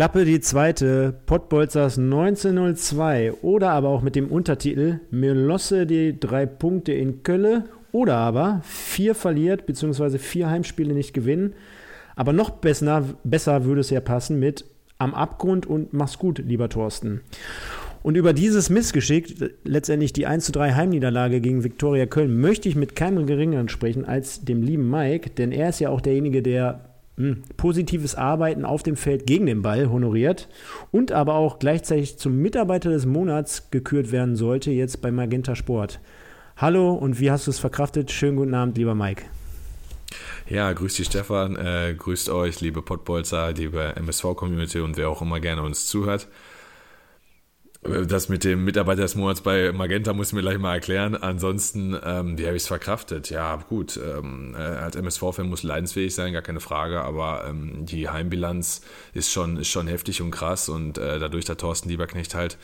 Klappe die zweite, Pottbolzers 1902 oder aber auch mit dem Untertitel Melosse die drei Punkte in Kölle oder aber vier verliert bzw. vier Heimspiele nicht gewinnen. Aber noch besser, besser würde es ja passen mit Am Abgrund und Mach's gut, lieber Thorsten. Und über dieses Missgeschick, letztendlich die 1 zu 3 Heimniederlage gegen Viktoria Köln, möchte ich mit keinem geringeren sprechen als dem lieben Mike, denn er ist ja auch derjenige, der positives Arbeiten auf dem Feld gegen den Ball honoriert und aber auch gleichzeitig zum Mitarbeiter des Monats gekürt werden sollte, jetzt bei Magenta Sport. Hallo und wie hast du es verkraftet? Schönen guten Abend, lieber Mike. Ja, grüß dich Stefan, äh, grüßt euch, liebe Pottbolzer, liebe MSV-Community und wer auch immer gerne uns zuhört. Das mit dem Mitarbeiter des Monats bei Magenta muss ich mir gleich mal erklären. Ansonsten, ähm, wie habe ich es verkraftet? Ja, gut. Ähm, äh, als MSV-Fan muss leidensfähig sein, gar keine Frage. Aber ähm, die Heimbilanz ist schon, ist schon heftig und krass. Und äh, dadurch, dass Thorsten Lieberknecht halt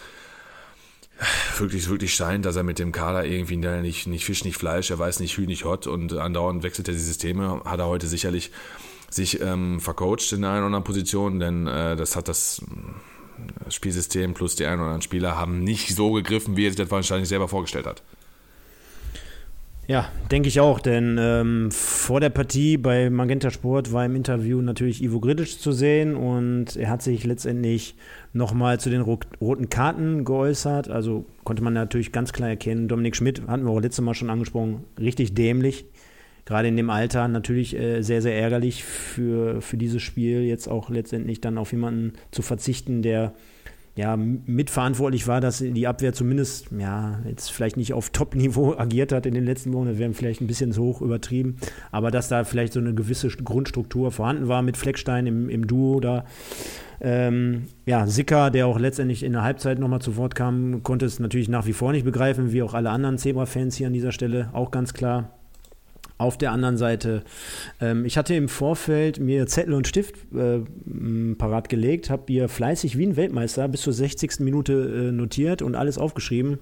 wirklich, wirklich scheint, dass er mit dem Kader irgendwie nicht, nicht Fisch, nicht Fleisch, er weiß nicht Hü, nicht Hot und andauernd wechselt er die Systeme, hat er heute sicherlich sich ähm, vercoacht in einer oder anderen Position, denn äh, das hat das Spielsystem plus die ein oder anderen Spieler haben nicht so gegriffen, wie er sich das wahrscheinlich selber vorgestellt hat. Ja, denke ich auch, denn ähm, vor der Partie bei Magenta Sport war im Interview natürlich Ivo Gridic zu sehen und er hat sich letztendlich nochmal zu den roten Karten geäußert. Also konnte man natürlich ganz klar erkennen, Dominik Schmidt, hatten wir auch letztes Mal schon angesprochen, richtig dämlich. Gerade in dem Alter natürlich äh, sehr, sehr ärgerlich für, für dieses Spiel, jetzt auch letztendlich dann auf jemanden zu verzichten, der ja, mitverantwortlich war, dass die Abwehr zumindest, ja, jetzt vielleicht nicht auf Top-Niveau agiert hat in den letzten Wochen, das wäre vielleicht ein bisschen zu hoch übertrieben, aber dass da vielleicht so eine gewisse Grundstruktur vorhanden war mit Fleckstein im, im Duo da. Ähm, ja, Sicker, der auch letztendlich in der Halbzeit nochmal zu Wort kam, konnte es natürlich nach wie vor nicht begreifen, wie auch alle anderen Zebra-Fans hier an dieser Stelle, auch ganz klar. Auf der anderen Seite, ähm, ich hatte im Vorfeld mir Zettel und Stift äh, parat gelegt, habe hier fleißig wie ein Weltmeister bis zur 60. Minute äh, notiert und alles aufgeschrieben.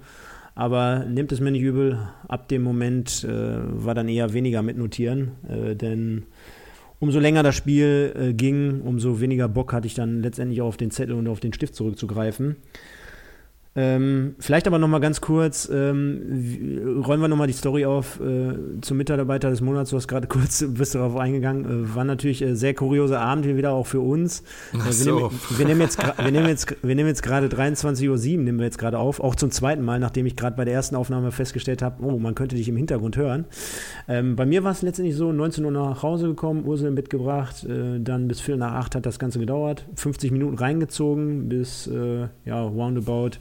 Aber nehmt es mir nicht übel, ab dem Moment äh, war dann eher weniger mit Notieren, äh, denn umso länger das Spiel äh, ging, umso weniger Bock hatte ich dann letztendlich auch auf den Zettel und auf den Stift zurückzugreifen. Ähm, vielleicht aber nochmal ganz kurz, ähm, rollen wir nochmal die Story auf äh, zum Mitarbeiter des Monats. Du hast gerade kurz, bist darauf eingegangen. Äh, war natürlich äh, sehr kurioser Abend hier wieder auch für uns. Ach so. wir, nehmen, wir, nehmen jetzt, wir, nehmen jetzt, wir nehmen jetzt gerade 23.07 Uhr, nehmen wir jetzt gerade auf. Auch zum zweiten Mal, nachdem ich gerade bei der ersten Aufnahme festgestellt habe, oh, man könnte dich im Hintergrund hören. Ähm, bei mir war es letztendlich so, 19 Uhr nach Hause gekommen, Ursel mitgebracht, äh, dann bis Viertel nach acht hat das Ganze gedauert. 50 Minuten reingezogen bis, äh, ja, roundabout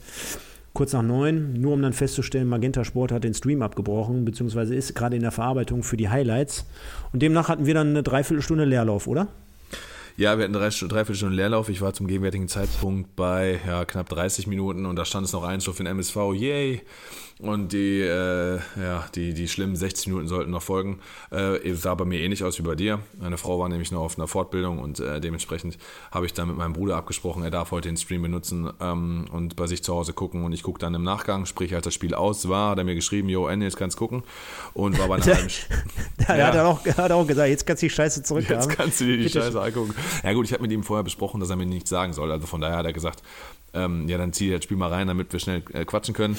kurz nach neun, nur um dann festzustellen, Magenta Sport hat den Stream abgebrochen, beziehungsweise ist gerade in der Verarbeitung für die Highlights. Und demnach hatten wir dann eine Dreiviertelstunde Leerlauf, oder? Ja, wir hatten drei, dreiviertel Stunden Leerlauf. Ich war zum gegenwärtigen Zeitpunkt bei ja, knapp 30 Minuten und da stand es noch ein für den MSV. Yay! Und die, äh, ja, die, die schlimmen 60 Minuten sollten noch folgen. Äh, sah bei mir ähnlich aus wie bei dir. Meine Frau war nämlich noch auf einer Fortbildung und äh, dementsprechend habe ich dann mit meinem Bruder abgesprochen, er darf heute den Stream benutzen ähm, und bei sich zu Hause gucken. Und ich gucke dann im Nachgang, sprich als das Spiel aus war, hat er mir geschrieben, jo, Ende, jetzt kannst du gucken. Und war bei einer halben ja, ja. hat, er auch, hat er auch gesagt, jetzt kannst du die Scheiße zurückhaben. Jetzt kannst du dir die Bitte Scheiße angucken. Ja gut, ich habe mit ihm vorher besprochen, dass er mir nichts sagen soll. Also von daher hat er gesagt, ähm, ja, dann zieh das Spiel mal rein, damit wir schnell äh, quatschen können.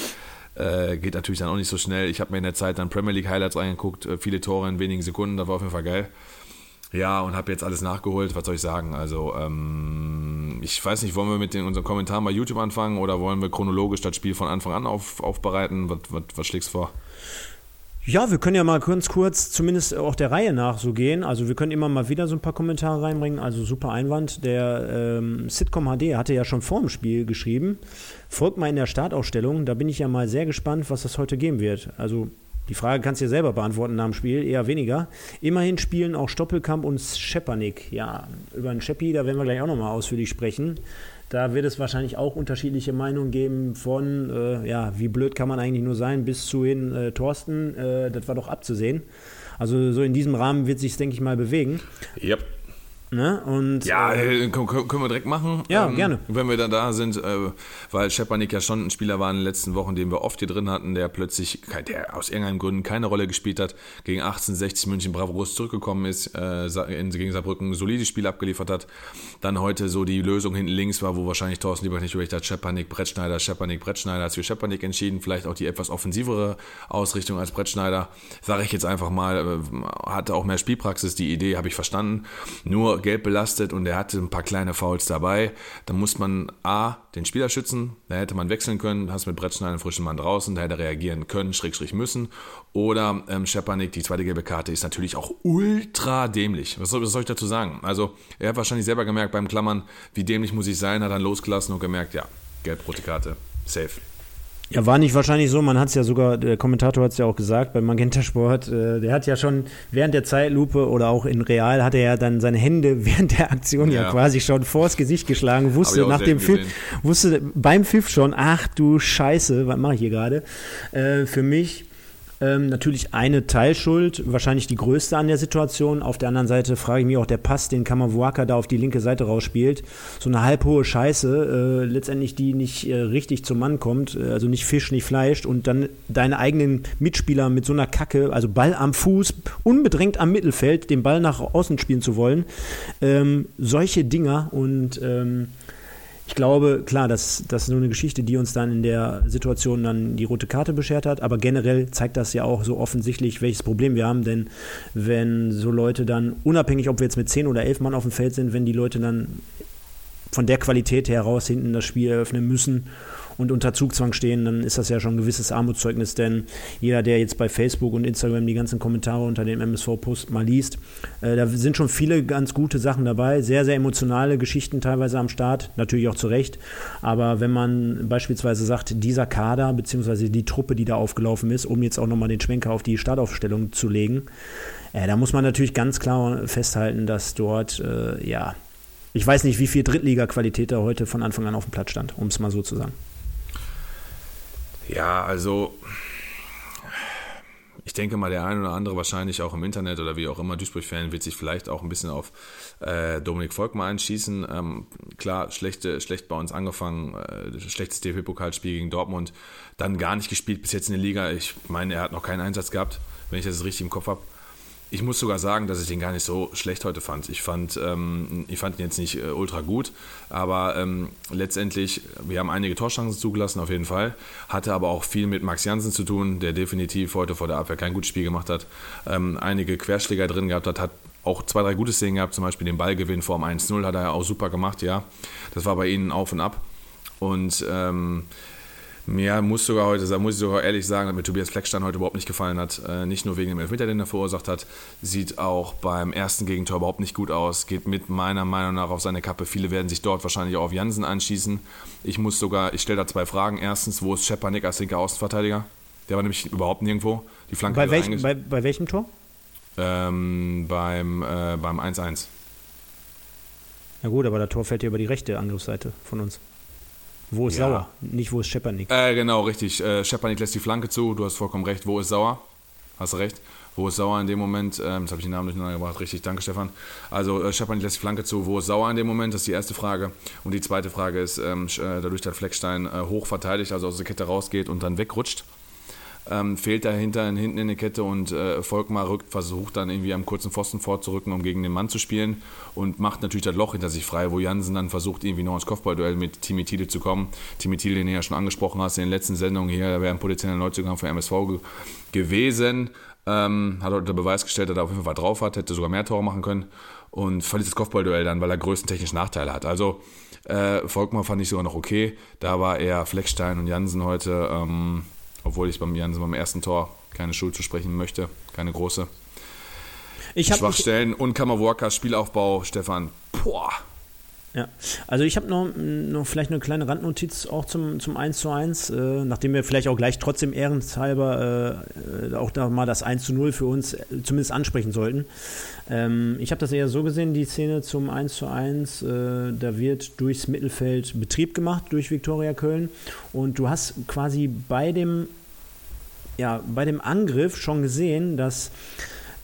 Äh, geht natürlich dann auch nicht so schnell. Ich habe mir in der Zeit dann Premier League Highlights reingeguckt, äh, viele Tore in wenigen Sekunden, das war auf jeden Fall geil. Ja, und habe jetzt alles nachgeholt. Was soll ich sagen? Also, ähm, ich weiß nicht, wollen wir mit den, unseren Kommentaren bei YouTube anfangen oder wollen wir chronologisch das Spiel von Anfang an auf, aufbereiten? Was, was, was schlägst du vor? Ja, wir können ja mal ganz kurz, zumindest auch der Reihe nach so gehen. Also wir können immer mal wieder so ein paar Kommentare reinbringen. Also super Einwand. Der ähm, Sitcom HD hatte ja schon vor dem Spiel geschrieben. Folgt mal in der Startausstellung. Da bin ich ja mal sehr gespannt, was das heute geben wird. Also Die Frage kannst du dir selber beantworten nach dem Spiel, eher weniger. Immerhin spielen auch Stoppelkamp und Schepanik. Ja, über einen Scheppi, da werden wir gleich auch nochmal ausführlich sprechen. Da wird es wahrscheinlich auch unterschiedliche Meinungen geben von, äh, ja, wie blöd kann man eigentlich nur sein, bis zu hin, äh, Thorsten, äh, das war doch abzusehen. Also so in diesem Rahmen wird sich denke ich mal, bewegen. Yep. Ne? Und, ja, äh, können, können wir direkt machen. Ja, ähm, gerne. Wenn wir dann da sind, äh, weil Schepanik ja schon ein Spieler war in den letzten Wochen, den wir oft hier drin hatten, der plötzlich, der aus irgendeinem Gründen keine Rolle gespielt hat, gegen 1860 München bravourös zurückgekommen ist, äh, in, gegen Saarbrücken ein solides Spiel abgeliefert hat. Dann heute so die Lösung hinten links war, wo wahrscheinlich Thorsten Lieber nicht überlegt hat, Schepanik, Brettschneider, Schepanik, Brettschneider, hat sich für Schepanik entschieden, vielleicht auch die etwas offensivere Ausrichtung als Brettschneider, sage ich jetzt einfach mal, äh, hatte auch mehr Spielpraxis, die Idee habe ich verstanden. Nur gelb belastet und er hatte ein paar kleine Fouls dabei. Da muss man A, den Spieler schützen, da hätte man wechseln können, hast mit Brettschneider einen frischen Mann draußen, da hätte er reagieren können, Schrägstrich müssen. Oder ähm, Schepanik, die zweite gelbe Karte, ist natürlich auch ultra dämlich. Was soll, was soll ich dazu sagen? Also, er hat wahrscheinlich selber gemerkt beim Klammern, wie dämlich muss ich sein, hat dann losgelassen und gemerkt, ja, gelb-rote Karte, safe. Ja, war nicht wahrscheinlich so. Man hat es ja sogar, der Kommentator hat es ja auch gesagt, beim Magenta Sport, äh, der hat ja schon während der Zeitlupe oder auch in Real hat er ja dann seine Hände während der Aktion ja, ja quasi schon vors Gesicht geschlagen, wusste nach dem Pfiff, wusste beim Pfiff schon, ach du Scheiße, was mache ich hier gerade? Äh, für mich ähm, natürlich eine Teilschuld, wahrscheinlich die größte an der Situation. Auf der anderen Seite frage ich mich auch, der Pass, den Kamavuaka da auf die linke Seite rausspielt, so eine halbhohe Scheiße, äh, letztendlich die nicht äh, richtig zum Mann kommt, äh, also nicht Fisch, nicht Fleisch und dann deine eigenen Mitspieler mit so einer Kacke, also Ball am Fuß, unbedrängt am Mittelfeld, den Ball nach außen spielen zu wollen. Ähm, solche Dinger und ähm, ich glaube, klar, das, das ist nur eine Geschichte, die uns dann in der Situation dann die rote Karte beschert hat, aber generell zeigt das ja auch so offensichtlich, welches Problem wir haben, denn wenn so Leute dann, unabhängig ob wir jetzt mit 10 oder 11 Mann auf dem Feld sind, wenn die Leute dann von der Qualität heraus hinten das Spiel eröffnen müssen und unter Zugzwang stehen, dann ist das ja schon ein gewisses Armutszeugnis, denn jeder, der jetzt bei Facebook und Instagram die ganzen Kommentare unter dem MSV-Post mal liest, äh, da sind schon viele ganz gute Sachen dabei, sehr, sehr emotionale Geschichten teilweise am Start, natürlich auch zu Recht, aber wenn man beispielsweise sagt, dieser Kader beziehungsweise die Truppe, die da aufgelaufen ist, um jetzt auch nochmal den Schwenker auf die Startaufstellung zu legen, äh, da muss man natürlich ganz klar festhalten, dass dort, äh, ja, ich weiß nicht, wie viel Drittliga-Qualität da heute von Anfang an auf dem Platz stand, um es mal so zu sagen. Ja, also ich denke mal, der ein oder andere wahrscheinlich auch im Internet oder wie auch immer Duisburg-Fan wird sich vielleicht auch ein bisschen auf äh, Dominik Volkmar einschießen. Ähm, klar, schlechte, schlecht bei uns angefangen, äh, schlechtes DFB-Pokalspiel gegen Dortmund, dann gar nicht gespielt bis jetzt in der Liga. Ich meine, er hat noch keinen Einsatz gehabt, wenn ich das richtig im Kopf habe. Ich muss sogar sagen, dass ich den gar nicht so schlecht heute fand. Ich fand, ähm, ich fand ihn jetzt nicht äh, ultra gut, aber ähm, letztendlich, wir haben einige Torchancen zugelassen, auf jeden Fall. Hatte aber auch viel mit Max Jansen zu tun, der definitiv heute vor der Abwehr kein gutes Spiel gemacht hat. Ähm, einige Querschläger drin gehabt hat, hat auch zwei, drei gute Szenen gehabt, zum Beispiel den Ballgewinn vor dem 1-0 hat er ja auch super gemacht, ja. Das war bei ihnen auf und ab. Und ähm, mir muss sogar heute, muss ich sogar ehrlich sagen, dass mir Tobias Fleckstein heute überhaupt nicht gefallen hat. Äh, nicht nur wegen dem Elfmeter, den er verursacht hat, sieht auch beim ersten Gegentor überhaupt nicht gut aus. Geht mit meiner Meinung nach auf seine Kappe. Viele werden sich dort wahrscheinlich auch auf Jansen anschießen. Ich muss sogar, ich stelle da zwei Fragen. Erstens, wo ist Schepanik als linker Außenverteidiger? Der war nämlich überhaupt nirgendwo. Die Flanke bei, welch, bei, bei welchem Tor? Ähm, beim äh, beim 1-1. Ja gut, aber das Tor fällt ja über die rechte Angriffsseite von uns. Wo ist ja. Sauer? Nicht wo ist Schepanik. Äh, genau, richtig. Äh, Schepanik lässt die Flanke zu. Du hast vollkommen recht. Wo ist Sauer? Hast du recht. Wo ist Sauer in dem Moment? Ähm, jetzt habe ich den Namen durcheinander gebracht. Richtig, danke Stefan. Also äh, Schepanik lässt die Flanke zu. Wo ist Sauer in dem Moment? Das ist die erste Frage. Und die zweite Frage ist, ähm, äh, dadurch, dass Fleckstein äh, hoch verteidigt, also aus der Kette rausgeht und dann wegrutscht, ähm, fehlt dahinter hinten in der Kette und äh, Volkmar rückt, versucht dann irgendwie am kurzen Pfosten vorzurücken, um gegen den Mann zu spielen und macht natürlich das Loch hinter sich frei, wo Jansen dann versucht, irgendwie noch ins Kopfballduell mit Timi Thiele zu kommen. Timi Thiele, den du ja schon angesprochen hast in den letzten Sendungen hier, wäre ein potenzieller Neuzugang für MSV ge gewesen. Ähm, hat unter Beweis gestellt, dass er auf jeden Fall was drauf hat, hätte sogar mehr Tore machen können und verliert das Kopfballduell dann, weil er größtentechnisch Nachteile hat. Also äh, Volkmar fand ich sogar noch okay. Da war eher Fleckstein und Jansen heute ähm, obwohl ich beim Jansen beim ersten Tor keine Schuld zu sprechen möchte, keine große. Ich Schwachstellen ich, und Kamawakas Spielaufbau, Stefan, boah, Ja, also ich habe noch, noch vielleicht eine kleine Randnotiz auch zum, zum 1 zu 1, äh, nachdem wir vielleicht auch gleich trotzdem ehrenshalber äh, auch da mal das 1 zu 0 für uns äh, zumindest ansprechen sollten. Ähm, ich habe das eher so gesehen, die Szene zum 1 zu 1, äh, da wird durchs Mittelfeld Betrieb gemacht durch Viktoria Köln und du hast quasi bei dem, ja, bei dem Angriff schon gesehen, dass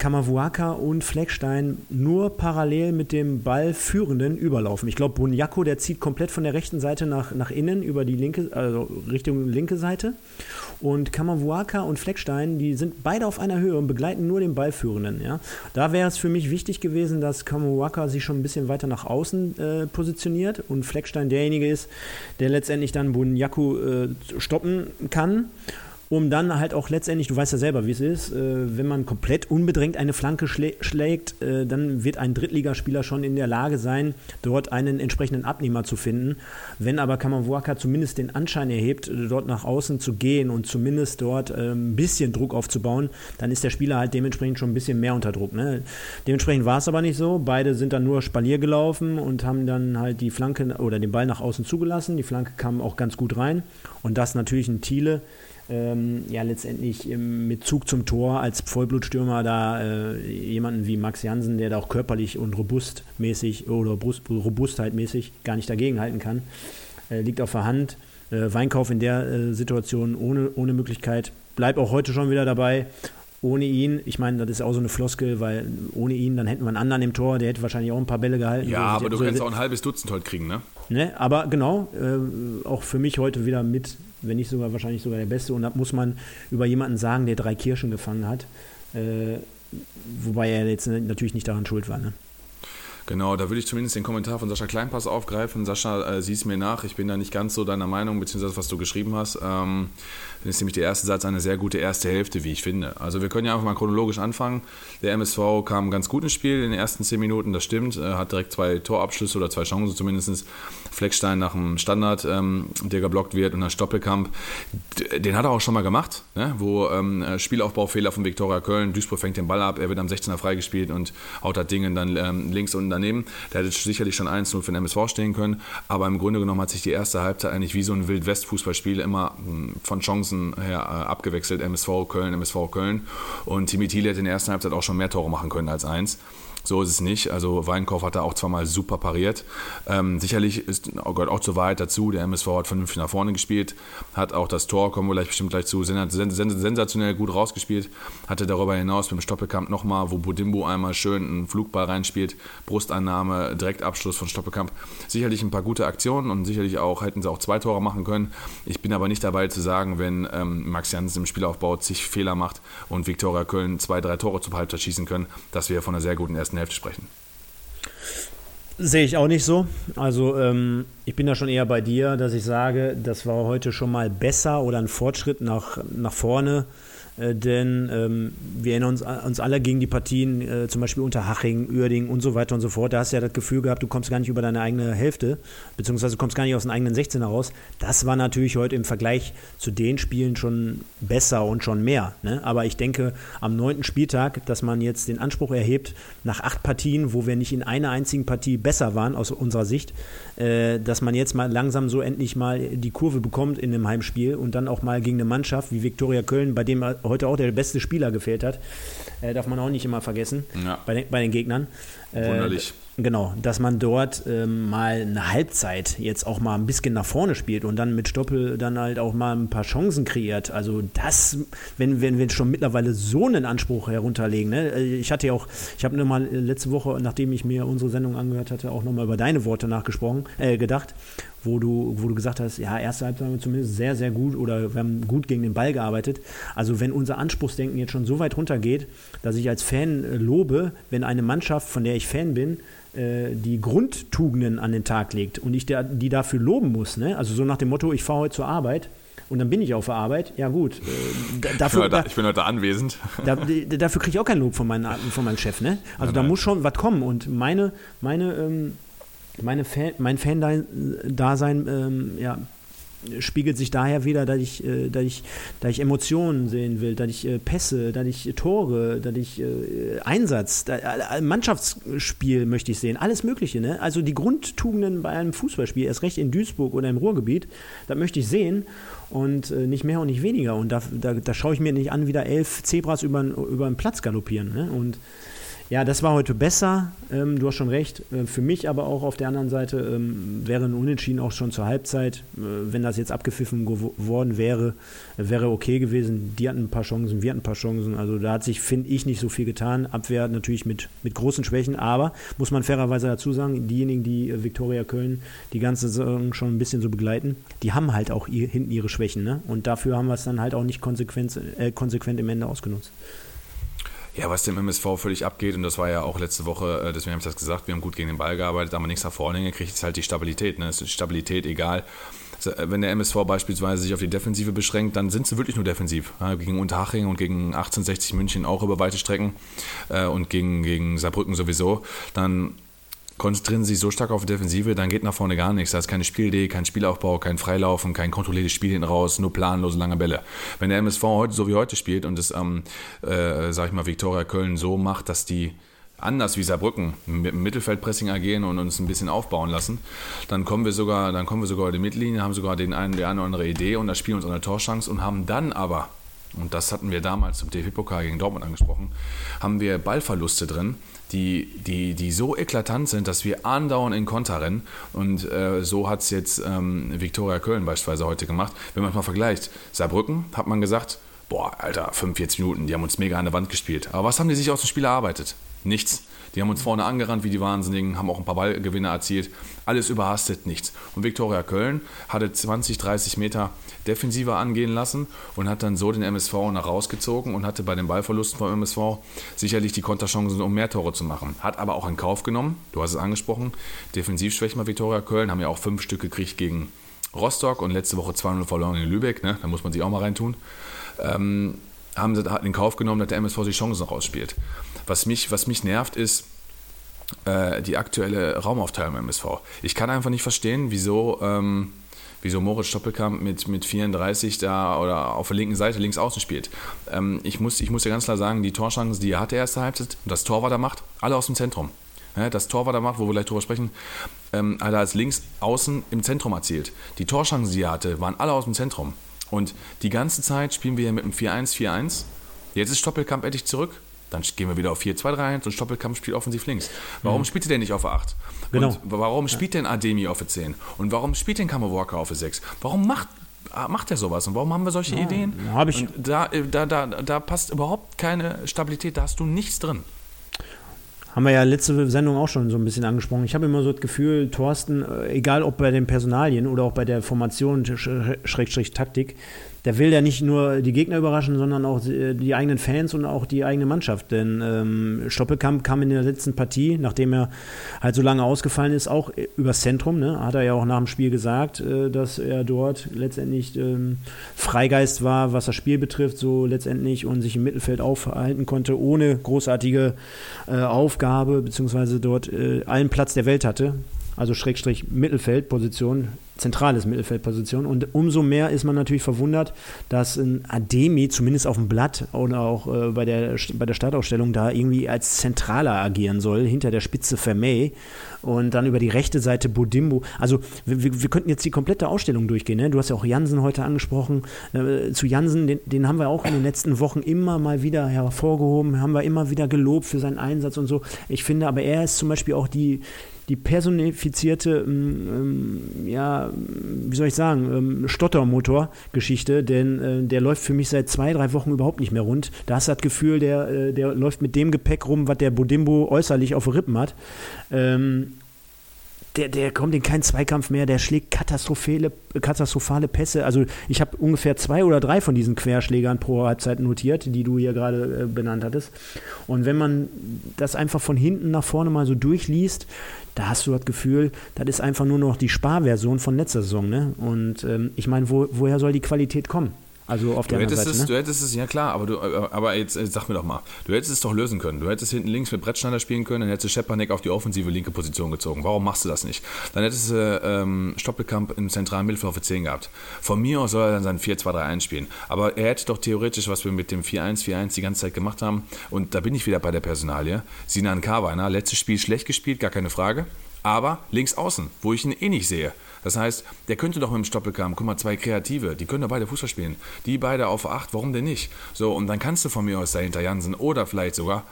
Kamavuaka und Fleckstein nur parallel mit dem Ballführenden überlaufen. Ich glaube, Bunyaku, der zieht komplett von der rechten Seite nach, nach innen über die linke, also Richtung linke Seite. Und Kamavuaka und Fleckstein, die sind beide auf einer Höhe und begleiten nur den Ballführenden. Ja? Da wäre es für mich wichtig gewesen, dass Kamavuaka sich schon ein bisschen weiter nach außen äh, positioniert und Fleckstein derjenige ist, der letztendlich dann Bunyaku äh, stoppen kann um dann halt auch letztendlich, du weißt ja selber, wie es ist, äh, wenn man komplett unbedrängt eine Flanke schlä schlägt, äh, dann wird ein Drittligaspieler schon in der Lage sein, dort einen entsprechenden Abnehmer zu finden. Wenn aber Kamavuaka zumindest den Anschein erhebt, äh, dort nach außen zu gehen und zumindest dort äh, ein bisschen Druck aufzubauen, dann ist der Spieler halt dementsprechend schon ein bisschen mehr unter Druck. Ne? Dementsprechend war es aber nicht so. Beide sind dann nur Spalier gelaufen und haben dann halt die Flanke oder den Ball nach außen zugelassen. Die Flanke kam auch ganz gut rein und das natürlich ein Thiele, ähm, ja letztendlich im, mit Zug zum Tor als Vollblutstürmer da äh, jemanden wie Max Jansen, der da auch körperlich und robustmäßig oder robustheitmäßig gar nicht dagegenhalten kann, äh, liegt auf der Hand. Äh, Weinkauf in der äh, Situation ohne, ohne Möglichkeit. Bleib auch heute schon wieder dabei ohne ihn, ich meine, das ist auch so eine Floskel, weil ohne ihn, dann hätten wir einen anderen im Tor, der hätte wahrscheinlich auch ein paar Bälle gehalten. Ja, aber du so, kannst auch ein halbes Dutzend heute kriegen, ne? ne? Aber genau, äh, auch für mich heute wieder mit wenn nicht sogar wahrscheinlich sogar der Beste. Und da muss man über jemanden sagen, der drei Kirschen gefangen hat. Äh, wobei er jetzt natürlich nicht daran schuld war. Ne? Genau, da würde ich zumindest den Kommentar von Sascha Kleinpass aufgreifen. Sascha, äh, siehst mir nach, ich bin da nicht ganz so deiner Meinung, beziehungsweise was du geschrieben hast. Ähm, das ist nämlich der erste Satz eine sehr gute erste Hälfte, wie ich finde. Also wir können ja einfach mal chronologisch anfangen. Der MSV kam ganz gut ins Spiel in den ersten zehn Minuten, das stimmt. Er hat direkt zwei Torabschlüsse oder zwei Chancen zumindest. Fleckstein nach dem Standard, ähm, der geblockt wird und dann Stoppelkamp. Den hat er auch schon mal gemacht, ne? wo ähm, Spielaufbaufehler von Viktoria Köln, Duisburg fängt den Ball ab, er wird am 16er freigespielt und haut das Ding dann ähm, links unten daneben. Der hätte sicherlich schon 1-0 für den MSV stehen können, aber im Grunde genommen hat sich die erste Halbzeit eigentlich wie so ein Wild-West-Fußballspiel immer hm, von Chancen her äh, abgewechselt. MSV Köln, MSV Köln. Und Timmy Thiele hätte in der ersten Halbzeit auch schon mehr Tore machen können als eins. So ist es nicht. Also Weinkauf hat da auch zweimal super pariert. Ähm, sicherlich ist, oh auch zur Wahrheit dazu, der MSV hat vernünftig nach vorne gespielt, hat auch das Tor, kommen wir gleich bestimmt gleich zu, sensationell gut rausgespielt, hatte darüber hinaus mit dem Stoppelkamp nochmal, wo Budimbo einmal schön einen Flugball reinspielt, Brustannahme, Direktabschluss von Stoppelkamp. Sicherlich ein paar gute Aktionen und sicherlich auch, hätten sie auch zwei Tore machen können. Ich bin aber nicht dabei zu sagen, wenn ähm, Max Janssen im Spielaufbau zig Fehler macht und Viktoria Köln zwei, drei Tore zur Halbzeit schießen können, dass wir von einer sehr guten ersten Hälfte sprechen. Sehe ich auch nicht so. Also ähm, ich bin da schon eher bei dir, dass ich sage, das war heute schon mal besser oder ein Fortschritt nach, nach vorne äh, denn ähm, wir erinnern uns, uns alle gegen die Partien, äh, zum Beispiel unter Haching, Uerding und so weiter und so fort. Da hast du ja das Gefühl gehabt, du kommst gar nicht über deine eigene Hälfte, beziehungsweise kommst gar nicht aus dem eigenen 16er raus. Das war natürlich heute im Vergleich zu den Spielen schon besser und schon mehr. Ne? Aber ich denke, am neunten Spieltag, dass man jetzt den Anspruch erhebt, nach acht Partien, wo wir nicht in einer einzigen Partie besser waren aus unserer Sicht, äh, dass man jetzt mal langsam so endlich mal die Kurve bekommt in einem Heimspiel und dann auch mal gegen eine Mannschaft wie Viktoria Köln, bei dem heute auch der beste Spieler gefehlt hat. Äh, darf man auch nicht immer vergessen ja. bei, den, bei den Gegnern. Äh, Wunderlich. Genau, dass man dort ähm, mal eine Halbzeit jetzt auch mal ein bisschen nach vorne spielt und dann mit Stoppel dann halt auch mal ein paar Chancen kreiert. Also das, wenn, wenn wir schon mittlerweile so einen Anspruch herunterlegen. Ne? Äh, ich hatte ja auch, ich habe nochmal letzte Woche, nachdem ich mir unsere Sendung angehört hatte, auch nochmal über deine Worte nachgesprochen, äh, gedacht, wo du, wo du gesagt hast, ja, erste Halbzeit haben wir zumindest sehr, sehr gut oder wir haben gut gegen den Ball gearbeitet. Also wenn unser Anspruchsdenken jetzt schon so weit runtergeht, dass ich als Fan äh, lobe, wenn eine Mannschaft, von der ich Fan bin, äh, die Grundtugenden an den Tag legt und ich der, die dafür loben muss. Ne? Also so nach dem Motto, ich fahre heute zur Arbeit und dann bin ich auf der Arbeit. Ja gut, äh, dafür, ich, bin heute, ich bin heute anwesend. Da, dafür kriege ich auch kein Lob von, meinen, von meinem Chef. Ne? Also nein, da nein. muss schon was kommen und meine, meine, ähm, meine Fan, mein Fan-Dasein ähm, ja, spiegelt sich daher wieder, dass ich, äh, dass ich, dass ich Emotionen sehen will, dass ich äh, Pässe, dass ich Tore, dass ich äh, Einsatz, da, Mannschaftsspiel möchte ich sehen, alles Mögliche. Ne? Also die Grundtugenden bei einem Fußballspiel, erst recht in Duisburg oder im Ruhrgebiet, das möchte ich sehen und äh, nicht mehr und nicht weniger. Und da, da, da schaue ich mir nicht an, wie da elf Zebras über, über den Platz galoppieren. Ne? Und ja, das war heute besser. Ähm, du hast schon recht. Äh, für mich aber auch auf der anderen Seite ähm, wäre ein Unentschieden auch schon zur Halbzeit. Äh, wenn das jetzt abgepfiffen geworden wäre, wäre okay gewesen. Die hatten ein paar Chancen, wir hatten ein paar Chancen. Also da hat sich, finde ich, nicht so viel getan. Abwehr natürlich mit, mit großen Schwächen. Aber, muss man fairerweise dazu sagen, diejenigen, die äh, Viktoria Köln die ganze Saison schon ein bisschen so begleiten, die haben halt auch ihr, hinten ihre Schwächen. Ne? Und dafür haben wir es dann halt auch nicht konsequent, äh, konsequent im Ende ausgenutzt. Ja, was dem MSV völlig abgeht, und das war ja auch letzte Woche, äh, deswegen habe ich das gesagt, wir haben gut gegen den Ball gearbeitet, aber nichts nach vorne hingekriegt, ist halt die Stabilität. Ne? Ist Stabilität egal. Äh, wenn der MSV beispielsweise sich auf die Defensive beschränkt, dann sind sie wirklich nur defensiv. Gegen Unterhaching und gegen 1860 München auch über weite Strecken äh, und gegen, gegen Saarbrücken sowieso. Dann konzentrieren sich so stark auf Defensive, dann geht nach vorne gar nichts. Da ist keine Spielidee, kein Spielaufbau, kein Freilaufen, kein kontrolliertes Spiel hinten raus, nur planlose lange Bälle. Wenn der MSV heute so wie heute spielt und es am, äh, sag ich mal, Viktoria Köln so macht, dass die anders wie Saarbrücken mit dem Mittelfeldpressing agieren und uns ein bisschen aufbauen lassen, dann kommen wir sogar, dann kommen wir sogar in die Mittellinie, haben sogar den einen, die eine oder andere Idee und das spielen uns eine Torchance und haben dann aber und das hatten wir damals zum DFB-Pokal gegen Dortmund angesprochen, haben wir Ballverluste drin, die, die, die so eklatant sind, dass wir andauernd in Konter rennen. Und äh, so hat es jetzt ähm, Viktoria Köln beispielsweise heute gemacht. Wenn man es mal vergleicht, Saarbrücken hat man gesagt, boah, Alter, 45 Minuten, die haben uns mega an der Wand gespielt. Aber was haben die sich aus dem Spiel erarbeitet? Nichts. Die haben uns vorne angerannt wie die Wahnsinnigen, haben auch ein paar Ballgewinne erzielt. Alles überhastet, nichts. Und Viktoria Köln hatte 20, 30 Meter defensiver angehen lassen und hat dann so den MSV nach rausgezogen und hatte bei den Ballverlusten vom MSV sicherlich die Konterchancen, um mehr Tore zu machen. Hat aber auch in Kauf genommen, du hast es angesprochen, Defensivschwächen bei Viktoria Köln, haben ja auch fünf Stück gekriegt gegen Rostock und letzte Woche 2-0 verloren in Lübeck, ne? da muss man sich auch mal reintun. Ähm, haben sie in Kauf genommen, dass der MSV die Chancen rausspielt. Was mich, was mich nervt, ist äh, die aktuelle Raumaufteilung im MSV. Ich kann einfach nicht verstehen, wieso, ähm, wieso Moritz Stoppelkamp mit, mit 34 da oder auf der linken Seite links außen spielt. Ähm, ich, muss, ich muss ja ganz klar sagen, die Torchancen, die er hatte erste Halbzeit das Tor, was er macht, alle aus dem Zentrum. Ja, das Tor, was er macht, wo wir gleich drüber sprechen, ähm, hat er als links außen im Zentrum erzielt. Die Torchancen, die er hatte, waren alle aus dem Zentrum. Und die ganze Zeit spielen wir hier mit einem 4-1, 4-1. Jetzt ist Stoppelkamp endlich zurück. Dann gehen wir wieder auf 4-2-3-1 und Stoppelkamp spielt offensiv links. Warum mhm. spielt er denn nicht auf 8? Genau. Und warum spielt denn Ademi auf 10? Und warum spielt denn Kammer Walker auf 6? Warum macht macht er sowas und warum haben wir solche ja, Ideen? Hab ich. da, da, da, da passt überhaupt keine Stabilität, da hast du nichts drin. Haben wir ja letzte Sendung auch schon so ein bisschen angesprochen. Ich habe immer so das Gefühl, Thorsten, äh, egal ob bei den Personalien oder auch bei der Formation, Schrägstrich Taktik, der will ja nicht nur die Gegner überraschen, sondern auch die eigenen Fans und auch die eigene Mannschaft. Denn ähm, Stoppelkamp kam in der letzten Partie, nachdem er halt so lange ausgefallen ist, auch übers Zentrum. Ne? Hat er ja auch nach dem Spiel gesagt, äh, dass er dort letztendlich ähm, Freigeist war, was das Spiel betrifft, so letztendlich und sich im Mittelfeld aufhalten konnte, ohne großartige äh, Aufgabe, beziehungsweise dort äh, allen Platz der Welt hatte also Schrägstrich Mittelfeldposition, zentrales Mittelfeldposition. Und umso mehr ist man natürlich verwundert, dass ein Ademi zumindest auf dem Blatt oder auch äh, bei, der, bei der Startausstellung da irgendwie als Zentraler agieren soll, hinter der Spitze Vermey und dann über die rechte Seite Bodimbo. Also wir, wir, wir könnten jetzt die komplette Ausstellung durchgehen. Ne? Du hast ja auch Jansen heute angesprochen. Äh, zu Jansen, den, den haben wir auch in den letzten Wochen immer mal wieder hervorgehoben, haben wir immer wieder gelobt für seinen Einsatz und so. Ich finde aber, er ist zum Beispiel auch die, die personifizierte, ähm, ähm, ja, wie soll ich sagen, ähm, Stottermotor-Geschichte, denn äh, der läuft für mich seit zwei, drei Wochen überhaupt nicht mehr rund. Da hast du das Gefühl, der, äh, der läuft mit dem Gepäck rum, was der Bodimbo äußerlich auf Rippen hat. Ähm, der, der kommt in keinen Zweikampf mehr, der schlägt katastrophale, katastrophale Pässe. Also ich habe ungefähr zwei oder drei von diesen Querschlägern pro Halbzeit notiert, die du hier gerade äh, benannt hattest. Und wenn man das einfach von hinten nach vorne mal so durchliest, da hast du das Gefühl, das ist einfach nur noch die Sparversion von letzter Saison. Ne? Und ähm, ich meine, wo, woher soll die Qualität kommen? Also auf Du der hättest, anderen es, Seite. du Ne? hättest es, ja klar, aber, du, aber jetzt äh, sag mir doch mal, du hättest es doch lösen können. Du hättest hinten links mit Brettschneider spielen können, dann hättest du Schepanek auf die offensive linke Position gezogen. Warum machst du das nicht? Dann hättest du ähm, Stoppelkamp im zentralen Mittelfeld auf 10 gehabt. Von mir aus soll er dann sein 4-2-3-1 spielen. Aber er hätte doch theoretisch, was wir mit dem 4-1-4-1 die ganze Zeit gemacht haben, und da bin ich wieder bei der Personalie, Sinan Karweiner, letztes Spiel schlecht gespielt, gar keine Frage, aber links außen, wo ich ihn eh nicht sehe. Das heißt, der könnte doch mit dem Stoppelkamp, guck mal, zwei Kreative, die können doch beide Fußball spielen. Die beide auf 8, warum denn nicht? So, und dann kannst du von mir aus dahinter Jansen oder vielleicht sogar,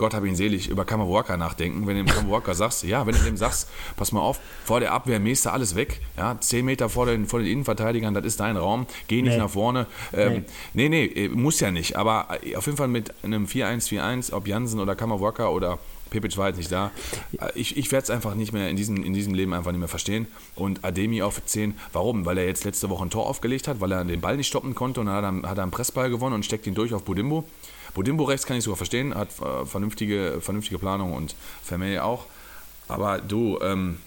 Gott hab ihn selig, über Kammerwalker nachdenken. Wenn du dem Kammerwalker sagst, ja, wenn du dem sagst, pass mal auf, vor der Abwehr mähst du alles weg, ja, 10 Meter vor den, vor den Innenverteidigern, das ist dein Raum, geh nicht Nee. nach vorne. Ähm, nee. nee, äh, muss ja nicht, aber äh, auf jeden Fall mit einem 4-1-4-1, ob Jansen oder Kammerwalker oder Pepic war jetzt nicht da. Äh, Ich, ich werde es einfach nicht mehr in diesem, in diesem Leben einfach nicht mehr verstehen. Und Ademi auf 10, warum? Weil er jetzt letzte Woche ein Tor aufgelegt hat, weil er den Ball nicht stoppen konnte und dann hat er, hat er einen Pressball gewonnen und steckt ihn durch auf Budimbo. Budimbo rechts kann ich sogar verstehen, hat äh, vernünftige, vernünftige Planung und Vermey auch. Aber du, ähm,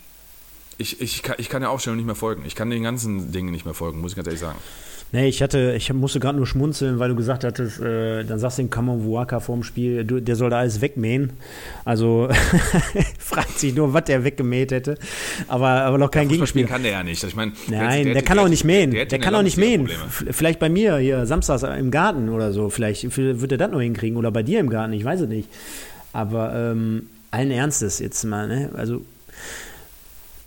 ich, ich, kann, ich kann der Aufstellung nicht mehr folgen. Ich kann den ganzen Dingen nicht mehr folgen, muss ich ganz ehrlich sagen. Nee, ich hatte, ich musste gerade nur schmunzeln, weil du gesagt hattest, äh, dann sagst du dem Kammerwaka vorm Spiel, du, der soll da alles wegmähen. Also fragt sich nur, was der weggemäht hätte. Aber, aber noch kein spielen Gegenspiel. kann der ja nicht. Ich meine, Nein, der, hätte- kann auch nicht mähen. Der, kann auch nicht mähen. Vielleicht bei mir hier samstags im Garten oder so. Vielleicht wird er das noch hinkriegen. Oder bei dir im Garten, ich weiß es nicht. Aber ähm, allen Ernstes jetzt mal, ne? Also,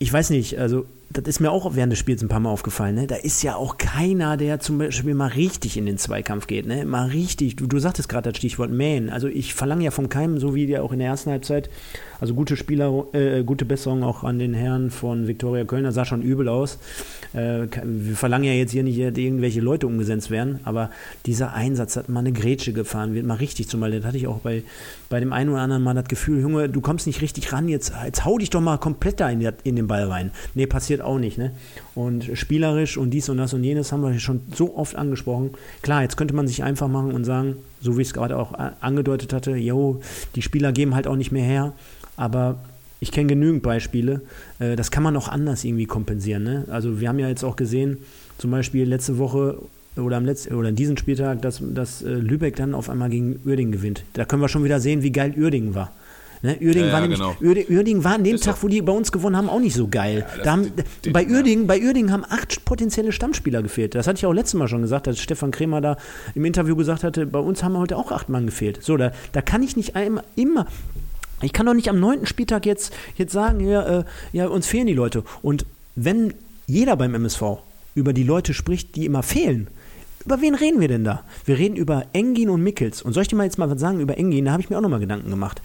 ich weiß nicht, also das ist mir auch während des Spiels ein paar Mal aufgefallen. Ne? Da ist ja auch keiner, der zum Beispiel mal richtig in den Zweikampf geht. Ne? Mal richtig. Du, du sagtest gerade das Stichwort Mähen. Also ich verlange ja von keinem, so wie der auch in der ersten Halbzeit, also gute Spieler, äh, gute Besserung auch an den Herren von Viktoria Köln. Das sah schon übel aus. Äh, wir verlangen ja jetzt hier nicht, dass irgendwelche Leute umgesetzt werden, aber dieser Einsatz hat mal eine Grätsche gefahren, wird mal richtig zum Beispiel. Das hatte ich auch bei, bei dem einen oder anderen mal das Gefühl, Junge, du kommst nicht richtig ran, jetzt, jetzt hau dich doch mal komplett da in, in den Ball rein. Nee, passiert auch nicht, ne? Und spielerisch und dies und das und jenes haben wir schon so oft angesprochen. Klar, jetzt könnte man sich einfach machen und sagen, so wie ich es gerade auch angedeutet hatte, jo, die Spieler geben halt auch nicht mehr her, aber ich kenne genügend Beispiele. Äh, das kann man auch anders irgendwie kompensieren. Ne? Also wir haben ja jetzt auch gesehen, zum Beispiel letzte Woche oder am letzten oder an diesem Spieltag, dass, dass äh, Lübeck dann auf einmal gegen Uerdingen gewinnt. Da können wir schon wieder sehen, wie geil Uerdingen war. Ne? Uerdingen, Ja, war ja, nämlich, genau. Uerdingen war an dem Tag, wo die bei uns gewonnen haben, auch nicht so geil. das- da haben, die- bei, ja. Uerdingen, bei Uerdingen haben acht potenzielle Stammspieler gefehlt. Das hatte ich auch letztes Mal schon gesagt, als Stefan Kremer da im Interview gesagt hatte, bei uns haben heute auch acht Mann gefehlt. So, da, da kann ich nicht einmal, immer ich kann doch nicht am neunten Spieltag jetzt, jetzt sagen, ja, äh, ja, uns fehlen die Leute. Und wenn jeder beim MSV über die Leute spricht, die immer fehlen, über wen reden wir denn da? Wir reden über Engin und Mickels. Und soll ich dir mal jetzt mal was sagen über Engin? Da habe ich mir auch nochmal Gedanken gemacht.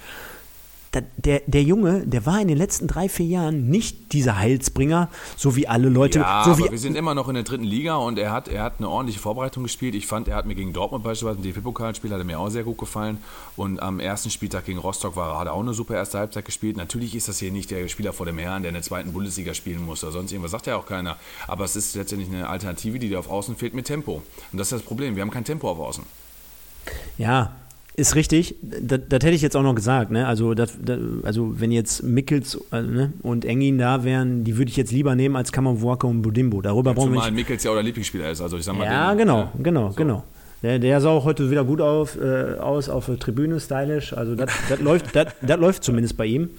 Der, der Junge, der war in den letzten drei, vier Jahren nicht dieser Heilsbringer, so wie alle Leute. Ja, so aber wir sind immer noch in der dritten Liga und er hat, er hat eine ordentliche Vorbereitung gespielt. Ich fand, er hat mir gegen Dortmund beispielsweise im DFB-Pokalspiel hat er mir auch sehr gut gefallen. Und am ersten Spieltag gegen Rostock war er hat er auch eine super erste Halbzeit gespielt. Natürlich ist das hier nicht der Spieler vor dem Herrn, der in der zweiten Bundesliga spielen muss oder sonst irgendwas, sagt ja auch keiner. Aber es ist letztendlich eine Alternative, die dir auf Außen fehlt mit Tempo. Und das ist das Problem. Wir haben kein Tempo auf Außen. Ja, ist richtig. Das, das hätte ich jetzt auch noch gesagt. Ne? Also, das, das, also wenn jetzt Mickels äh, ne? und Engin da wären, die würde ich jetzt lieber nehmen als Kammerwalker und Budimbo. Darüber brauchen wir nicht. Mikkels ja auch der Lieblingsspieler ist. Also ich sag mal, Ja, den, genau, äh, genau, so. genau. Der, der sah auch heute wieder gut auf, äh, aus auf der Tribüne, stylisch. Also das läuft, das das läuft zumindest bei ihm.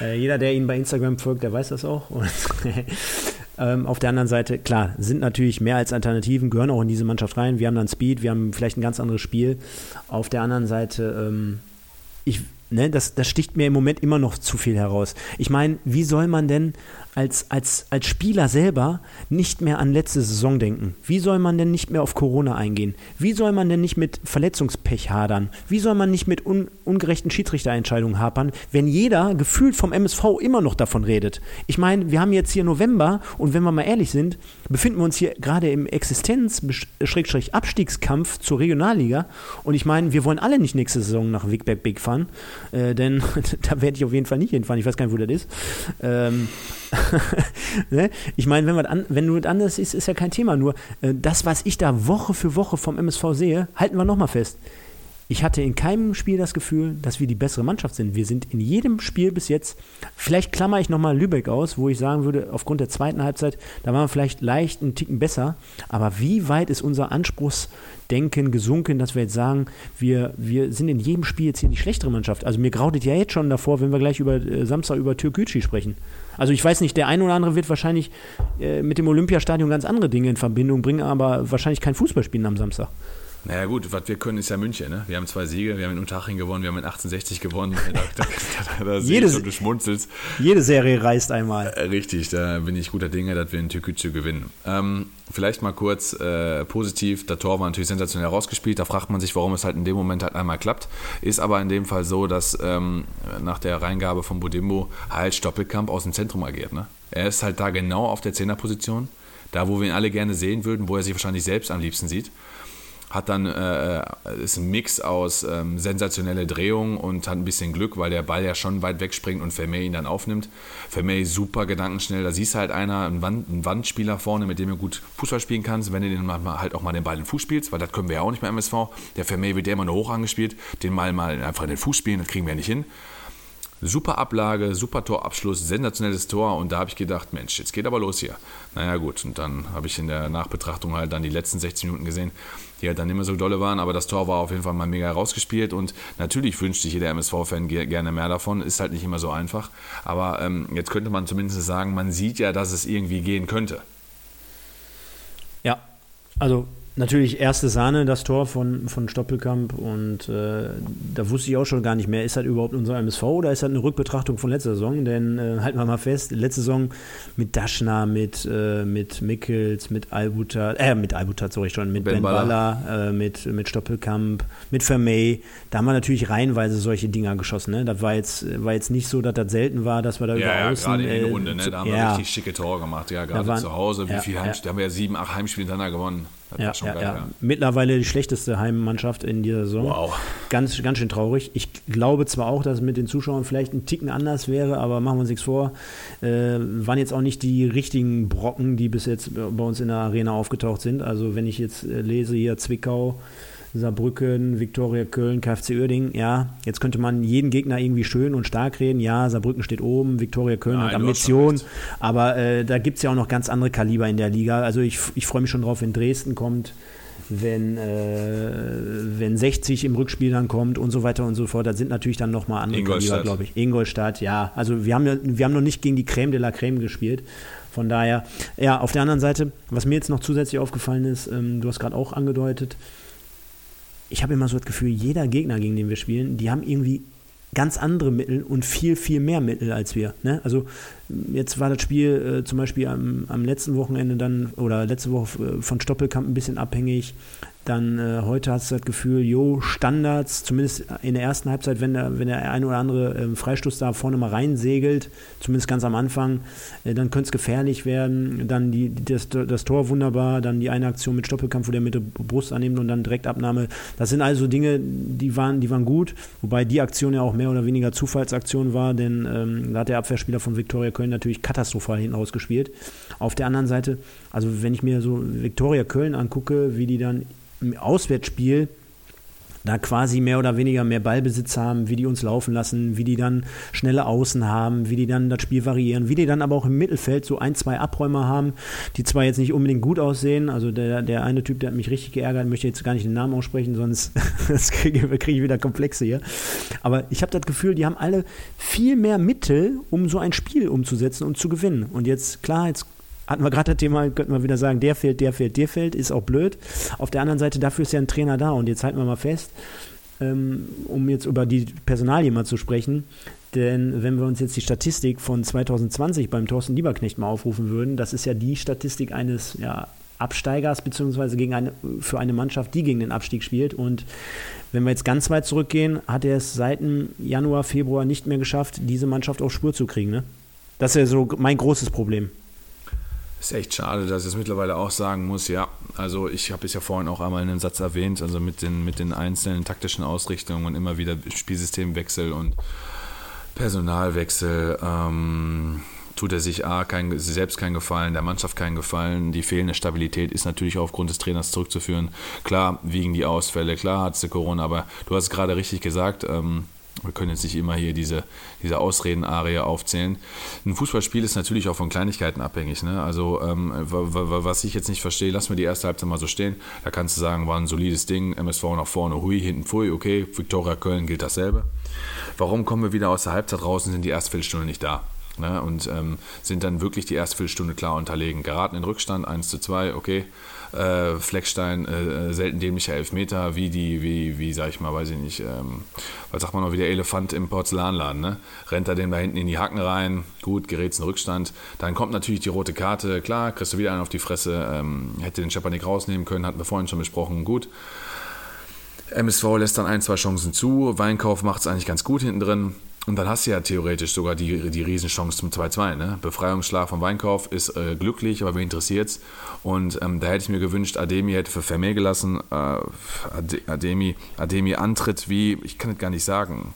Äh, jeder, der ihn bei Instagram folgt, der weiß das auch. Und, ähm, auf der anderen Seite, klar, sind natürlich mehr als Alternativen, gehören auch in diese Mannschaft rein. Wir haben dann Speed, wir haben vielleicht ein ganz anderes Spiel. Auf der anderen Seite, ähm, ich, ne, das, das sticht mir im Moment immer noch zu viel heraus. Ich meine, wie soll man denn als, als, als Spieler selber nicht mehr an letzte Saison denken? Wie soll man denn nicht mehr auf Corona eingehen? Wie soll man denn nicht mit Verletzungspech hadern? Wie soll man nicht mit un, ungerechten Schiedsrichterentscheidungen hapern, wenn jeder gefühlt vom MSV immer noch davon redet? Ich meine, wir haben jetzt hier November und wenn wir mal ehrlich sind, befinden wir uns hier gerade im Existenz-Abstiegskampf zur Regionalliga und ich meine, wir wollen alle nicht nächste Saison nach Wigberg Big fahren, äh, denn da werde ich auf jeden Fall nicht hinfahren. Ich weiß gar nicht, wo das ist. Ähm, ne? Ich meine, wenn, wenn du was anderes ist, ist ja kein Thema. Nur äh, das, was ich da Woche für Woche vom MSV sehe, halten wir nochmal fest. ich hatte in keinem Spiel das Gefühl, dass wir die bessere Mannschaft sind. Wir sind in jedem Spiel bis jetzt, vielleicht klammer ich nochmal Lübeck aus, wo ich sagen würde, aufgrund der zweiten Halbzeit, da waren wir vielleicht leicht einen Ticken besser. Aber wie weit ist unser Anspruchsdenken gesunken, dass wir jetzt sagen, wir, wir sind in jedem Spiel jetzt hier die schlechtere Mannschaft? Also mir graudet ja jetzt schon davor, wenn wir gleich über äh, Samstag über Türkgücü sprechen. Also ich weiß nicht, der ein oder andere wird wahrscheinlich äh, mit dem Olympiastadion ganz andere Dinge in Verbindung bringen, aber wahrscheinlich kein Fußball spielen am Samstag. Naja gut, was wir können, ist ja München. Ne? Wir haben zwei Siege, wir haben in Unterhaching gewonnen, wir haben in 1860 gewonnen. Da, da, da, jede, schon, du schmunzelst. Jede Serie reißt einmal. Äh, richtig, da bin ich guter Dinge, dass wir in Türkgücü gewinnen. Ähm, vielleicht mal kurz äh, positiv, der Tor war natürlich sensationell rausgespielt. Da fragt man sich, warum es halt in dem Moment halt einmal klappt. Ist aber in dem Fall so, dass ähm, nach der Reingabe von Budimbo halt Stoppelkamp aus dem Zentrum agiert. Ne? Er ist halt da genau auf der Zehnerposition, da wo wir ihn alle gerne sehen würden, wo er sich wahrscheinlich selbst am liebsten sieht hat dann äh, ist ein Mix aus ähm, sensationelle Drehung und hat ein bisschen Glück, weil der Ball ja schon weit wegspringt und Vermeer ihn dann aufnimmt. Vermeer super gedankenschnell, da siehst du halt einer, ein, Wand, ein Wandspieler vorne, mit dem du gut Fußball spielen kannst, wenn du den halt auch mal den Ball in den Fuß spielst, weil das können wir ja auch nicht beim MSV. Der Vermeer wird ja immer nur hoch angespielt, den mal mal einfach in den Fuß spielen, das kriegen wir ja nicht hin. Super Ablage, super Torabschluss, sensationelles Tor. Und da habe ich gedacht, Mensch, jetzt geht aber los hier. Naja gut, und dann habe ich in der Nachbetrachtung halt dann die letzten 16 Minuten gesehen, die halt dann mehr so dolle waren, aber das Tor war auf jeden Fall mal mega rausgespielt. Und natürlich wünscht sich jeder MSV-Fan gerne mehr davon, ist halt nicht immer so einfach, aber ähm, jetzt könnte man zumindest sagen, man sieht ja, dass es irgendwie gehen könnte. Ja, also Natürlich erste Sahne, das Tor von, von Stoppelkamp und äh, da wusste ich auch schon gar nicht mehr, ist das überhaupt unser MSV oder ist das eine Rückbetrachtung von letzter Saison? Denn äh, halten wir mal fest, letzte Saison mit Daschner, mit, äh, mit Mickels, mit Albutat, äh, mit Albutat, sorry schon, mit Ben, ben Baller, äh, mit, mit Stoppelkamp, mit Vermey, da haben wir natürlich reihenweise solche Dinger geschossen. Ne? Das war jetzt, war jetzt nicht so, dass das selten war, dass wir da ja, über ja, außen... gerade in der Runde, ne? da haben ja. wir richtig schicke Tore gemacht, ja, gerade zu Hause, wie ja, viel Heimspiele, da haben wir ja sieben, acht Heimspiele hintereinander gewonnen. Ja, ja, geil, ja, Mittlerweile die schlechteste Heimmannschaft in dieser Saison. Wow. Ganz, ganz schön traurig. Ich glaube zwar auch, dass es mit den Zuschauern vielleicht ein Ticken anders wäre, aber machen wir uns nichts vor. Äh, waren jetzt auch nicht die richtigen Brocken, die bis jetzt bei uns in der Arena aufgetaucht sind. Also wenn ich jetzt äh, lese hier Zwickau, Saarbrücken, Viktoria Köln, KfC Uerdingen. Ja, jetzt könnte man jeden Gegner irgendwie schön und stark reden. Ja, Saarbrücken steht oben, Viktoria Köln Nein, hat Ambition. Aber äh, da gibt es ja auch noch ganz andere Kaliber in der Liga. Also ich, ich freue mich schon drauf, wenn Dresden kommt wenn, äh, wenn 60 im Rückspiel dann kommt und so weiter und so fort. Das sind natürlich dann nochmal andere Kaliber, glaube ich. Ingolstadt, ja. Also wir haben, wir haben noch nicht gegen die Creme de la Creme gespielt. Von daher, ja, auf der anderen Seite, was mir jetzt noch zusätzlich aufgefallen ist, ähm, du hast gerade auch angedeutet, ich habe immer so das Gefühl, jeder Gegner, gegen den wir spielen, die haben irgendwie ganz andere Mittel und viel, viel mehr Mittel als wir. Ne? Also jetzt war das Spiel äh, zum Beispiel am, am, letzten Wochenende dann oder letzte Woche äh, von Stoppelkamp ein bisschen abhängig. Dann äh, heute hast du das Gefühl, jo, Standards, zumindest in der ersten Halbzeit, wenn der, wenn der eine oder andere äh, Freistoß da vorne mal reinsegelt, zumindest ganz am Anfang, äh, dann könnte es gefährlich werden. Dann die, das, das Tor wunderbar, dann die eine Aktion mit Stoppelkampf, wo der mit der Brust annimmt und dann Direktabnahme. Das sind also Dinge, die waren, die waren gut, wobei die Aktion ja auch mehr oder weniger Zufallsaktion war, denn ähm, da hat der Abwehrspieler von Viktoria Köln natürlich katastrophal hinten rausgespielt. Auf der anderen Seite, also wenn ich mir so Viktoria Köln angucke, wie die dann im Auswärtsspiel da quasi mehr oder weniger mehr Ballbesitz haben, wie die uns laufen lassen, wie die dann schnelle Außen haben, wie die dann das Spiel variieren, wie die dann aber auch im Mittelfeld so ein, zwei Abräumer haben, die zwar jetzt nicht unbedingt gut aussehen, also der, der eine Typ, der hat mich richtig geärgert, möchte jetzt gar nicht den Namen aussprechen, sonst kriege krieg ich wieder Komplexe hier. Aber ich habe das Gefühl, die haben alle viel mehr Mittel, um so ein Spiel umzusetzen und zu gewinnen. Und jetzt, klar, jetzt hatten wir gerade das Thema, könnten wir wieder sagen, der fehlt, der fehlt, der fehlt, ist auch blöd. Auf der anderen Seite, dafür ist ja ein Trainer da und jetzt halten wir mal fest, ähm, um jetzt über die Personalie mal zu sprechen, denn wenn wir uns jetzt die Statistik von 2020 beim Thorsten Lieberknecht mal aufrufen würden, das ist ja die Statistik eines ja, Absteigers, beziehungsweise gegen eine, für eine Mannschaft, die gegen den Abstieg spielt. Und wenn wir jetzt ganz weit zurückgehen, hat er es seit Januar, Februar nicht mehr geschafft, diese Mannschaft auf Spur zu kriegen. Ne? Das ist ja so mein großes Problem. Ist echt schade, dass ich es mittlerweile auch sagen muss. Ja, also ich habe es ja vorhin auch einmal in einem Satz erwähnt, also mit den, mit den einzelnen taktischen Ausrichtungen und immer wieder Spielsystemwechsel und Personalwechsel. Ähm, tut er sich A, kein, selbst keinen Gefallen, der Mannschaft keinen Gefallen. Die fehlende Stabilität ist natürlich aufgrund des Trainers zurückzuführen. Klar wiegen die Ausfälle, klar hat sie Corona, aber du hast es gerade richtig gesagt, ähm, wir können jetzt nicht immer hier diese, diese Ausreden-Arie aufzählen. Ein Fußballspiel ist natürlich auch von Kleinigkeiten abhängig. Ne? Also, ähm, was ich jetzt nicht verstehe, lass mir die erste Halbzeit mal so stehen. Da kannst du sagen, war ein solides Ding, MSV nach vorne, hui, hinten, pfui, okay, Viktoria Köln gilt dasselbe. Warum kommen wir wieder aus der Halbzeit raus und sind die erste Viertelstunde nicht da? Ne? Und ähm, sind dann wirklich die erste Viertelstunde klar unterlegen. Geraten in Rückstand, 1 zu 2, okay äh, Fleckstein äh, selten dämlicher Elfmeter, wie die, wie, wie sag ich mal, weiß ich nicht, ähm, was sagt man noch, wie der Elefant im Porzellanladen, ne? Rennt er dem da hinten in die Hacken rein, gut, gerät's in Rückstand. Dann kommt natürlich die rote Karte, klar, kriegst du wieder einen auf die Fresse, ähm, hätte den Schepanik rausnehmen können, hatten wir vorhin schon besprochen, gut. MSV lässt dann ein, zwei Chancen zu, Weinkauf macht es eigentlich ganz gut hinten drin. Und dann hast du ja theoretisch sogar die, die Riesenchance zum 2-2. Ne? Befreiungsschlag vom Weinkauf ist äh, glücklich, aber wen interessiert's? Und ähm, da hätte ich mir gewünscht, Ademi hätte für Vermeer gelassen. Äh, Ademi, Ademi antritt wie, ich kann es gar nicht sagen.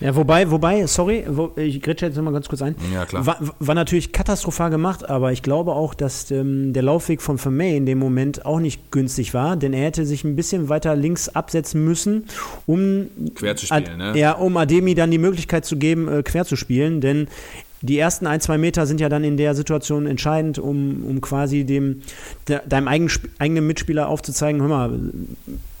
Ja, wobei, wobei, sorry, wo, ich grätsche jetzt nochmal ganz kurz ein. Ja, klar. War, war, natürlich katastrophal gemacht, aber ich glaube auch, dass ähm, der Laufweg von Vermey in dem Moment auch nicht günstig war, denn er hätte sich ein bisschen weiter links absetzen müssen, um quer zu spielen, Ad, ne? Ja, um Ademi dann die Möglichkeit zu geben, äh, quer zu spielen, denn die ersten ein, zwei Meter sind ja dann in der Situation entscheidend, um, um quasi dem, de, deinem eigen, eigenen Mitspieler aufzuzeigen, hör mal,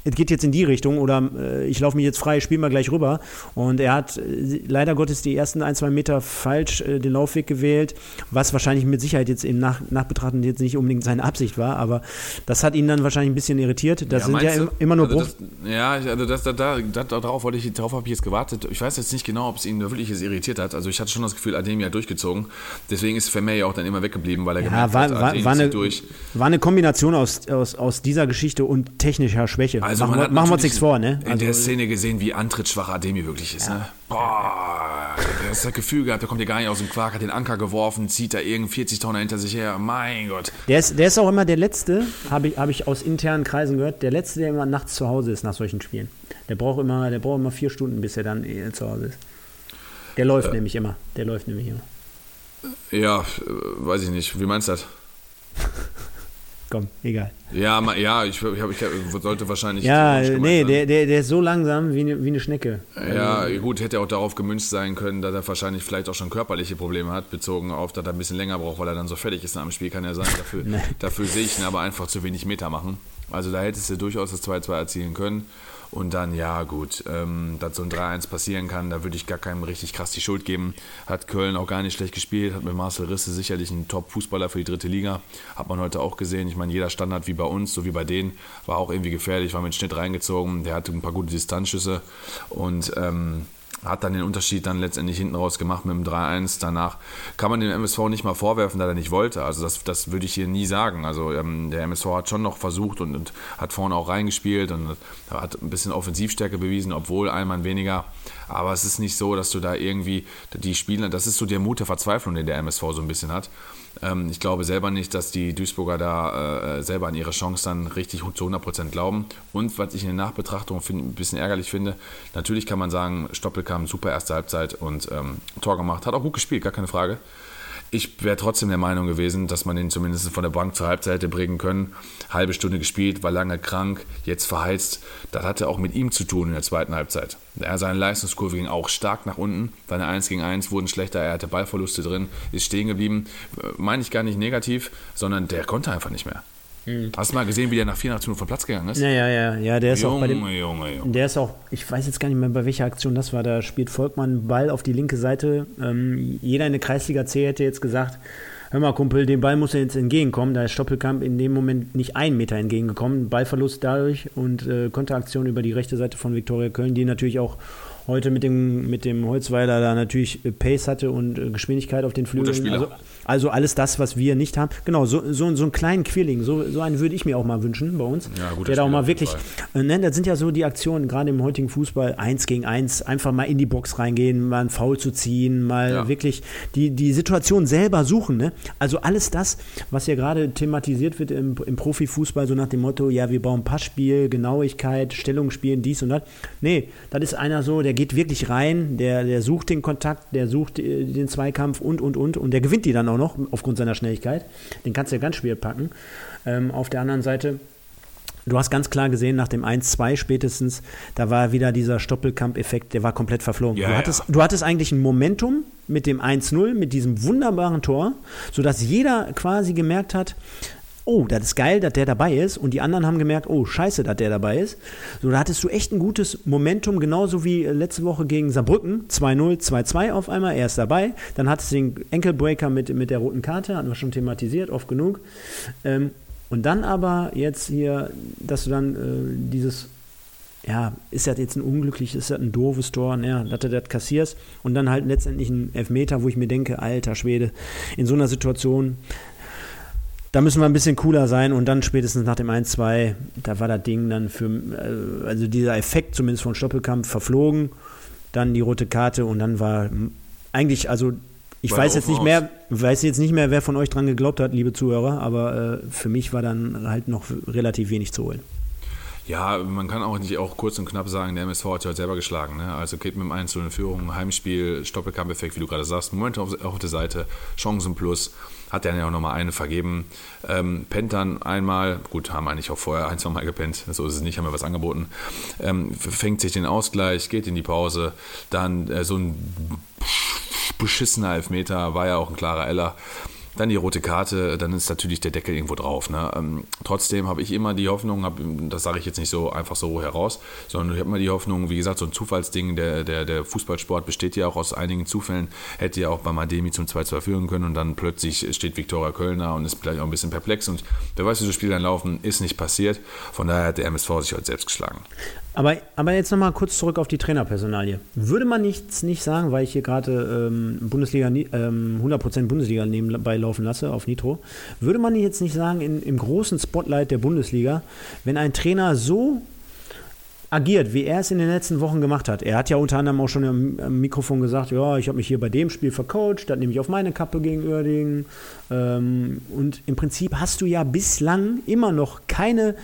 es geht jetzt in die Richtung oder äh, ich laufe mich jetzt frei, spiel mal gleich rüber. Und er hat äh, leider Gottes die ersten ein, zwei Meter falsch äh, den Laufweg gewählt, was wahrscheinlich mit Sicherheit jetzt im Nach Nachbetrachten jetzt nicht unbedingt seine Absicht war, aber das hat ihn dann wahrscheinlich ein bisschen irritiert. Das ja, sind ja du? immer nur also das, Ja, also das, da, da, darauf, wollte ich, darauf habe ich jetzt gewartet. Ich weiß jetzt nicht genau, ob es ihn wirklich jetzt irritiert hat. Also ich hatte schon das Gefühl, Ademi hat durchgezogen. Deswegen ist Vermeer ja auch dann immer weggeblieben, weil er ja, gemerkt war, hat, war, war, eine, durch. war eine Kombination aus, aus, aus dieser Geschichte und technischer Schwäche. Also machen, wir, machen wir uns nichts vor, ne? In also, der Szene gesehen, wie antrittsschwach Ademi wirklich ist, ja. ne? Boah, der hat das Gefühl gehabt, der kommt hier gar nicht aus dem Quark, hat den Anker geworfen, zieht da irgend 40 Tonner hinter sich her. Mein Gott. Der ist, der ist auch immer der Letzte, habe ich, hab ich aus internen Kreisen gehört, der Letzte, der immer nachts zu Hause ist nach solchen Spielen. Der braucht immer, der braucht immer vier Stunden, bis er dann eh zu Hause ist. Der läuft äh, nämlich immer. Der läuft nämlich immer. Ja, äh, weiß ich nicht. Wie meinst du das? komm, egal. Ja, ja ich, ich, ich sollte wahrscheinlich. Ja, nee, der, der, der ist so langsam wie eine, wie eine Schnecke. Ja, also, gut, hätte auch darauf gemünzt sein können, dass er wahrscheinlich vielleicht auch schon körperliche Probleme hat, bezogen auf, dass er ein bisschen länger braucht, weil er dann so fertig ist nach dem Spiel, kann er sein. Dafür, dafür sehe ich ihn aber einfach zu wenig Meter machen. Also da hättest du durchaus das 2-2 erzielen können. Und dann, ja, gut, ähm, dass so ein 3-1 passieren kann, da würde ich gar keinem richtig krass die Schuld geben. Hat Köln auch gar nicht schlecht gespielt, hat mit Marcel Risse sicherlich einen Top-Fußballer für die dritte Liga. Hat man heute auch gesehen. Ich meine, jeder Standard wie bei uns, so wie bei denen, war auch irgendwie gefährlich, war mit Schnitt reingezogen. Der hatte ein paar gute Distanzschüsse und. Ähm, hat dann den Unterschied dann letztendlich hinten raus gemacht mit dem 3-1. Danach kann man dem MSV nicht mal vorwerfen, dass er nicht wollte. Also das, das würde ich hier nie sagen. Also ähm, der MSV hat schon noch versucht und, und, hat vorne auch reingespielt und hat ein bisschen Offensivstärke bewiesen, obwohl ein Mann weniger. Aber es ist nicht so, dass du da irgendwie die Spieler, das ist so der Mut der Verzweiflung, den der MSV so ein bisschen hat. Ähm, ich glaube selber nicht, dass die Duisburger da äh, selber an ihre Chance dann richtig zu 100% glauben. Und was ich in der Nachbetrachtung find, ein bisschen ärgerlich finde, natürlich kann man sagen, Stoppel kam super erste Halbzeit und ähm, Tor gemacht, hat auch gut gespielt, gar keine Frage ich wäre trotzdem der Meinung gewesen, dass man ihn zumindest von der Bank zur Halbzeit hätte bringen können. Halbe Stunde gespielt, war lange krank, jetzt verheizt. Das hatte auch mit ihm zu tun in der zweiten Halbzeit. Er, seine Leistungskurve ging auch stark nach unten. Seine 1 gegen 1 wurden schlechter, er hatte Ballverluste drin, ist stehen geblieben. Meine ich gar nicht negativ, sondern der konnte einfach nicht mehr. Mhm. Hast du mal gesehen, wie der nach 84 Minuten vom Platz gegangen ist? Ja, ja, ja. ja der ist Junge, auch bei dem, Junge, Junge. Der ist auch, ich weiß jetzt gar nicht mehr, bei welcher Aktion das war. Da spielt Volkmann Ball auf die linke Seite. Ähm, jeder in der Kreisliga C hätte jetzt gesagt, hör mal Kumpel, dem Ball muss er jetzt entgegenkommen. Da ist Stoppelkamp in dem Moment nicht einen Meter entgegengekommen. Ballverlust dadurch und äh, Konteraktion über die rechte Seite von Viktoria Köln, die natürlich auch heute mit dem, mit dem Holzweiler da natürlich äh, Pace hatte und äh, Geschwindigkeit auf den Flügeln. Also, also, alles das, was wir nicht haben. Genau, so, so, so einen kleinen Quirling, so, so einen würde ich mir auch mal wünschen bei uns. Ja, der da auch mal wirklich, äh, ne, das sind ja so die Aktionen, gerade im heutigen Fußball, eins gegen eins, einfach mal in die Box reingehen, mal einen Foul zu ziehen, mal ja. wirklich die, die Situation selber suchen. Ne? Also alles das, was ja gerade thematisiert wird im, im Profifußball, so nach dem Motto, ja, wir bauen Passspiel, Genauigkeit, Stellungsspielen, dies und das. Nee, das ist einer so, der der geht wirklich rein, der, der sucht den Kontakt, der sucht äh, den Zweikampf und, und, und. Und der gewinnt die dann auch noch aufgrund seiner Schnelligkeit. Den kannst du ja ganz schwer packen. Ähm, auf der anderen Seite Du hast ganz klar gesehen, nach dem 1-2 spätestens, da war wieder dieser Stoppelkamp-Effekt, der war komplett verflogen. Ja, du, hattest, ja. du hattest eigentlich ein Momentum mit dem 1-0, mit diesem wunderbaren Tor, sodass jeder quasi gemerkt hat, oh, das ist geil, dass der dabei ist. Und die anderen haben gemerkt, oh, scheiße, dass der dabei ist. So, da hattest du echt ein gutes Momentum, genauso wie letzte Woche gegen Saarbrücken. 2-0, 2-2 auf einmal, er ist dabei. Dann hattest du den Enkelbreaker mit, mit der roten Karte, hatten wir schon thematisiert, oft genug. Ähm, und dann aber jetzt hier, dass du dann äh, dieses ja, ist das jetzt ein unglückliches, ist das ein doofes Tor, ja, dass du das kassierst und dann halt letztendlich ein Elfmeter, wo ich mir denke, alter Schwede, in so einer Situation, da müssen wir ein bisschen cooler sein und dann spätestens nach dem 1-2, da war das Ding dann für, äh, also dieser Effekt zumindest von Stoppelkampf verflogen, dann die rote Karte und dann war eigentlich, also ich weiß jetzt nicht mehr, weiß jetzt nicht mehr, wer von euch dran geglaubt hat, liebe Zuhörer, aber äh, für mich war dann halt noch relativ wenig zu holen. Ja, man kann auch nicht auch kurz und knapp sagen, der MSV hat ja selber geschlagen. Ne? Also geht mit dem 1 in Führung, Heimspiel, Stoppelkampfeffekt, wie du gerade sagst, Moment auf, auf der Seite, Chancen plus, hat er ja auch nochmal eine vergeben. Ähm, pennt dann einmal, gut, haben eigentlich auch vorher ein, zwei Mal gepennt, so ist es nicht, haben wir was angeboten. Ähm, fängt sich den Ausgleich, geht in die Pause, dann äh, so ein beschissener Elfmeter, war ja auch ein klarer Eller. Dann die rote Karte, dann ist natürlich der Deckel irgendwo drauf. Ne? Ähm, trotzdem habe ich immer die Hoffnung, hab, das sage ich jetzt nicht so einfach so heraus, sondern ich habe immer die Hoffnung, wie gesagt, so ein Zufallsding, der, der, der Fußballsport besteht ja auch aus einigen Zufällen, hätte ja auch beim Ademi zum 2-2 führen können und dann plötzlich steht Viktoria Kölner und ist vielleicht auch ein bisschen perplex und wer weiß, wie so Spiele dann laufen, ist nicht passiert. Von daher hat der MSV sich heute selbst geschlagen. Aber, aber jetzt nochmal kurz zurück auf die Trainerpersonalie. Würde man nichts nicht sagen, weil ich hier gerade ähm, Bundesliga, ähm, 100% Bundesliga nebenbei laufen lasse auf Nitro, würde man jetzt nicht sagen, in, im großen Spotlight der Bundesliga, wenn ein Trainer so agiert, wie er es in den letzten Wochen gemacht hat. Er hat ja unter anderem auch schon am Mikrofon gesagt, ja, ich habe mich hier bei dem Spiel vercoacht, das nehme ich auf meine Kappe gegen Uerdingen. Ähm, und im Prinzip hast du ja bislang immer noch keine,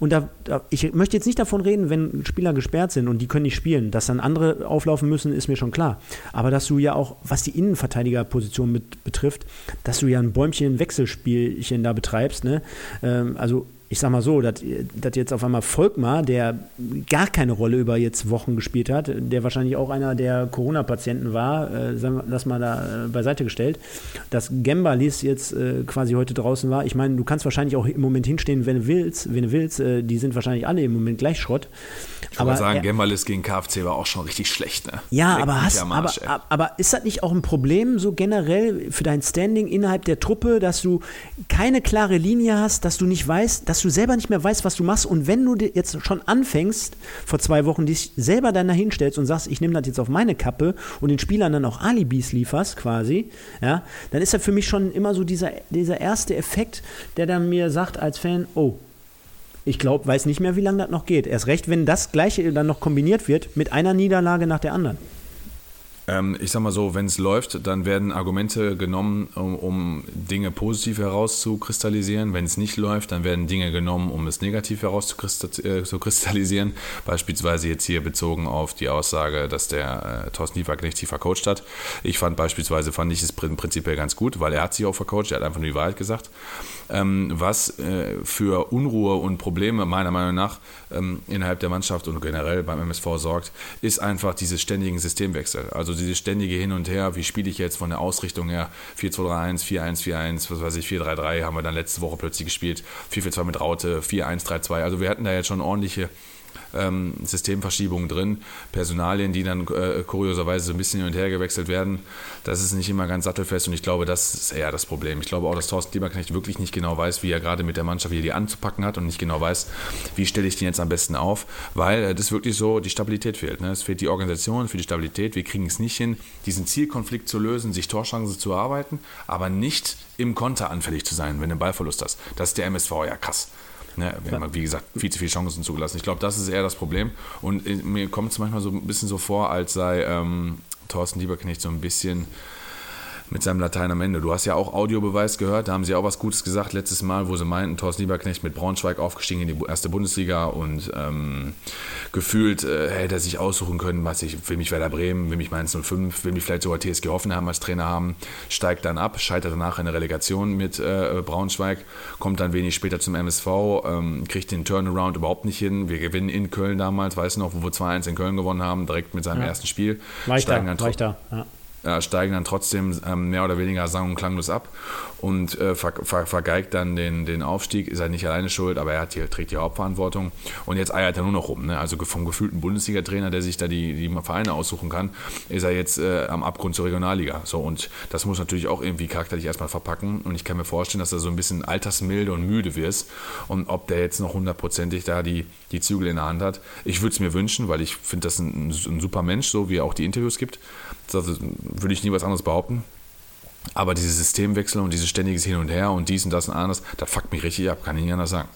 und da, da, ich möchte jetzt nicht davon reden, wenn Spieler gesperrt sind und die können nicht spielen, dass dann andere auflaufen müssen, ist mir schon klar. Aber dass du ja auch, was die Innenverteidigerposition mit, betrifft, dass du ja ein Bäumchen-Wechselspielchen da betreibst, ne? Ähm, also ich sag mal so, dass, jetzt auf einmal Volkmar, der gar keine Rolle über jetzt Wochen gespielt hat, der wahrscheinlich auch einer der Corona-Patienten war, äh, das mal da äh, beiseite gestellt, dass Gembalis jetzt äh, quasi heute draußen war. Ich meine, du kannst wahrscheinlich auch im Moment hinstehen, wenn du willst, wenn du willst, äh, die sind wahrscheinlich alle im Moment gleich Schrott. Ich würde sagen, Gembalis gegen KFC war auch schon richtig schlecht, ne? Ja, aber, hast, Arsch, aber, aber ist das nicht auch ein Problem, so generell für dein Standing innerhalb der Truppe, dass du keine klare Linie hast, dass du nicht weißt, dass du selber nicht mehr weißt, was du machst. Und wenn du jetzt schon anfängst, vor zwei Wochen dich selber dann dahin stellst und sagst, ich nehme das jetzt auf meine Kappe und den Spielern dann auch Alibis lieferst, quasi, ja, dann ist das für mich schon immer so dieser, dieser erste Effekt, der dann mir sagt als Fan, oh, ich glaube, weiß nicht mehr, wie lange das noch geht. Erst recht, wenn das Gleiche dann noch kombiniert wird mit einer Niederlage nach der anderen. Ähm, ich sag mal so, wenn es läuft, dann werden Argumente genommen, um, um Dinge positiv herauszukristallisieren. Wenn es nicht läuft, dann werden Dinge genommen, um es negativ herauszukristallisieren. Äh, beispielsweise jetzt hier bezogen auf die Aussage, dass der äh, Thorsten Liefak nicht tiefer vercoacht hat. Ich fand beispielsweise, fand ich es prinzipiell ganz gut, weil er hat sich auch vercoacht, er hat einfach nur die Wahrheit gesagt. Ähm, was äh, für Unruhe und Probleme meiner Meinung nach ähm, innerhalb der Mannschaft und generell beim MSV sorgt, ist einfach dieses ständigen Systemwechsel. Also dieses ständige Hin und Her, wie spiele ich jetzt von der Ausrichtung her, 4-2-3-1, 4-1-4-1, was weiß ich, 4-3-3 haben wir dann letzte Woche plötzlich gespielt, 4-4-2 mit Raute, 4-1-3-2. Also wir hatten da jetzt schon ordentliche ähm, Systemverschiebungen drin, Personalien, die dann äh, kurioserweise so ein bisschen hin und her gewechselt werden. Das ist nicht immer ganz sattelfest und ich glaube, das ist eher das Problem. Ich glaube auch, dass Thorsten Lieberknecht wirklich nicht genau weiß, wie er gerade mit der Mannschaft wieder die anzupacken hat und nicht genau weiß, wie stelle ich den jetzt am besten auf, weil äh, das wirklich so die Stabilität fehlt. Ne? Es fehlt die Organisation für die Stabilität. Wir kriegen es nicht hin, diesen Zielkonflikt zu lösen, sich Torchancen zu erarbeiten, aber nicht im Konter anfällig zu sein, wenn du einen Ballverlust hast. Das ist der MSV ja krass. Ne, wir haben, wie gesagt, viel zu viele Chancen zugelassen. Ich glaube, das ist eher das Problem. Und äh, mir kommt es manchmal so ein bisschen so vor, als sei ähm, Thorsten Lieberknecht so ein bisschen mit seinem Latein am Ende. Du hast ja auch Audiobeweis gehört, da haben sie auch was Gutes gesagt letztes Mal, wo sie meinten, Thorsten Lieberknecht mit Braunschweig aufgestiegen in die erste Bundesliga und ähm, gefühlt äh, hätte er sich aussuchen können, was ich, will mich Werder Bremen, will mich Mainz 05, will mich vielleicht sogar TSG Hoffenheim als Trainer haben, steigt dann ab, scheitert danach in der Relegation mit äh, Braunschweig, kommt dann wenig später zum MSV, ähm, kriegt den Turnaround überhaupt nicht hin. Wir gewinnen in Köln damals, weiß noch, wo wir 2-1 in Köln gewonnen haben, direkt mit seinem ja. ersten Spiel. Ich da, ja äh, steigen dann trotzdem ähm, mehr oder weniger sang- und klanglos ab und äh, ver ver vergeigt dann den, den Aufstieg. Ist halt nicht alleine schuld, aber er hat hier, trägt die Hauptverantwortung. Und jetzt eiert er nur noch rum. Ne? Also vom gefühlten Bundesliga-Trainer, der sich da die, die Vereine aussuchen kann, ist er jetzt äh, am Abgrund zur Regionalliga. So, und das muss natürlich auch irgendwie charakterlich erstmal verpacken. Und ich kann mir vorstellen, dass er so ein bisschen altersmilde und müde wird. Und ob der jetzt noch hundertprozentig da die, die Zügel in der Hand hat. Ich würde es mir wünschen, weil ich finde das ein, ein, super Mensch, so wie er auch die Interviews gibt. Das würde ich nie was anderes behaupten. Aber diese Systemwechsel und dieses ständiges Hin und Her und dies und das und anderes, das fuckt mich richtig ab, kann ich nicht anders sagen.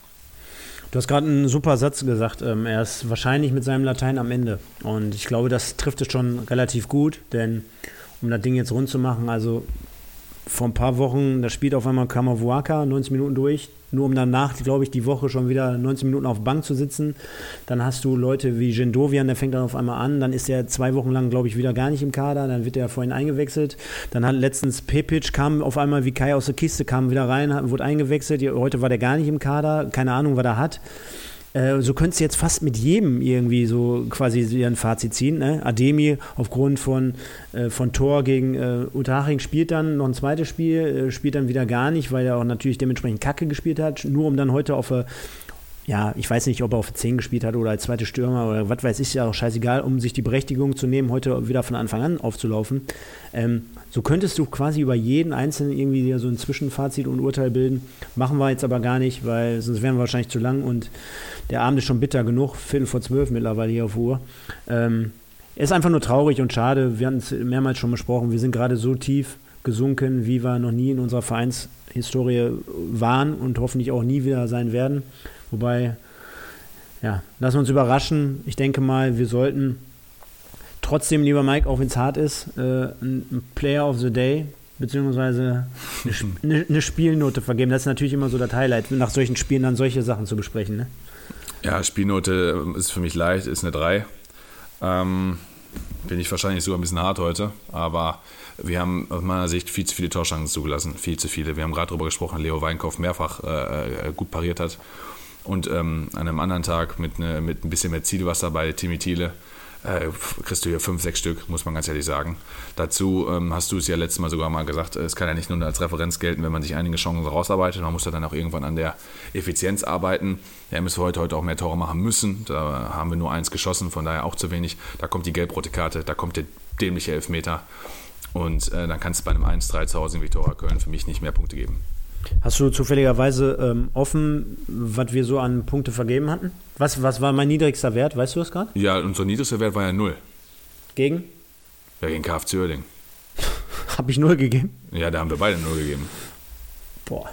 Du hast gerade einen super Satz gesagt. Ähm, er ist wahrscheinlich mit seinem Latein am Ende. Und ich glaube, das trifft es schon relativ gut, denn um das Ding jetzt rund zu machen, also vor ein paar Wochen, da spielt auf einmal Kamavuaka 90 Minuten durch, nur um danach, glaube ich, die Woche schon wieder 19 Minuten auf Bank zu sitzen. Dann hast du Leute wie Jendovian, der fängt dann auf einmal an, dann ist er zwei Wochen lang, glaube ich, wieder gar nicht im Kader, dann wird er vorhin eingewechselt. Dann hat letztens Pepic, kam auf einmal wie Kai aus der Kiste, kam wieder rein, wurde eingewechselt. Heute war der gar nicht im Kader, keine Ahnung, was er hat. Äh, so könntest du jetzt fast mit jedem irgendwie so quasi ein Fazit ziehen. Ne? Ademi aufgrund von, äh, von Tor gegen äh, Utaching spielt dann noch ein zweites Spiel, äh, spielt dann wieder gar nicht, weil er auch natürlich dementsprechend Kacke gespielt hat, nur um dann heute auf eine ja, ich weiß nicht, ob er auf 10 gespielt hat oder als zweite Stürmer oder was weiß ich, ist ja auch scheißegal, um sich die Berechtigung zu nehmen, heute wieder von Anfang an aufzulaufen. Ähm, so könntest du quasi über jeden Einzelnen irgendwie so ein Zwischenfazit und Urteil bilden. Machen wir jetzt aber gar nicht, weil sonst wären wir wahrscheinlich zu lang und der Abend ist schon bitter genug, Viertel vor zwölf mittlerweile hier auf Uhr. Ähm, ist einfach nur traurig und schade. Wir hatten es mehrmals schon besprochen. Wir sind gerade so tief gesunken, wie wir noch nie in unserer Vereinshistorie waren und hoffentlich auch nie wieder sein werden. Wobei, ja, lassen wir uns überraschen. Ich denke mal, wir sollten trotzdem, lieber Mike, auch wenn es hart ist, äh, ein Player of the Day beziehungsweise eine, eine, Spielnote vergeben. Das ist natürlich immer so das Highlight, nach solchen Spielen dann solche Sachen zu besprechen. Ne? Ja, Spielnote ist für mich leicht, ist eine 3. Ähm, bin ich wahrscheinlich sogar ein bisschen hart heute, aber wir haben aus meiner Sicht viel zu viele Torschancen zugelassen, viel zu viele. Wir haben gerade darüber gesprochen, Leo Weinkauf mehrfach äh, äh, gut pariert hat und ähm, an einem anderen Tag mit, ne, mit ein bisschen mehr Zielwasser bei Timmy Thiele äh, kriegst du hier fünf, sechs Stück, muss man ganz ehrlich sagen. Dazu ähm, hast du es ja letztes Mal sogar mal gesagt, es kann ja nicht nur als Referenz gelten, wenn man sich einige Chancen rausarbeitet, man muss ja dann auch irgendwann an der Effizienz arbeiten. Der MSV heute, heute auch mehr Tore machen müssen, da haben wir nur eins geschossen, von daher auch zu wenig. Da kommt die gelb-rote Karte, da kommt der dämliche Elfmeter und äh, dann kannst du bei einem 1-3 zu Hause in Viktoria Köln für mich nicht mehr Punkte geben. Hast du zufälligerweise ähm, offen, was wir so an Punkte vergeben hatten? Was, was war mein niedrigster Wert? Weißt du das gerade? Ja, unser niedrigster Wert war ja null. Gegen? Ja, gegen KFC Oerding. Habe ich null gegeben? Ja, da haben wir beide null gegeben. Boah.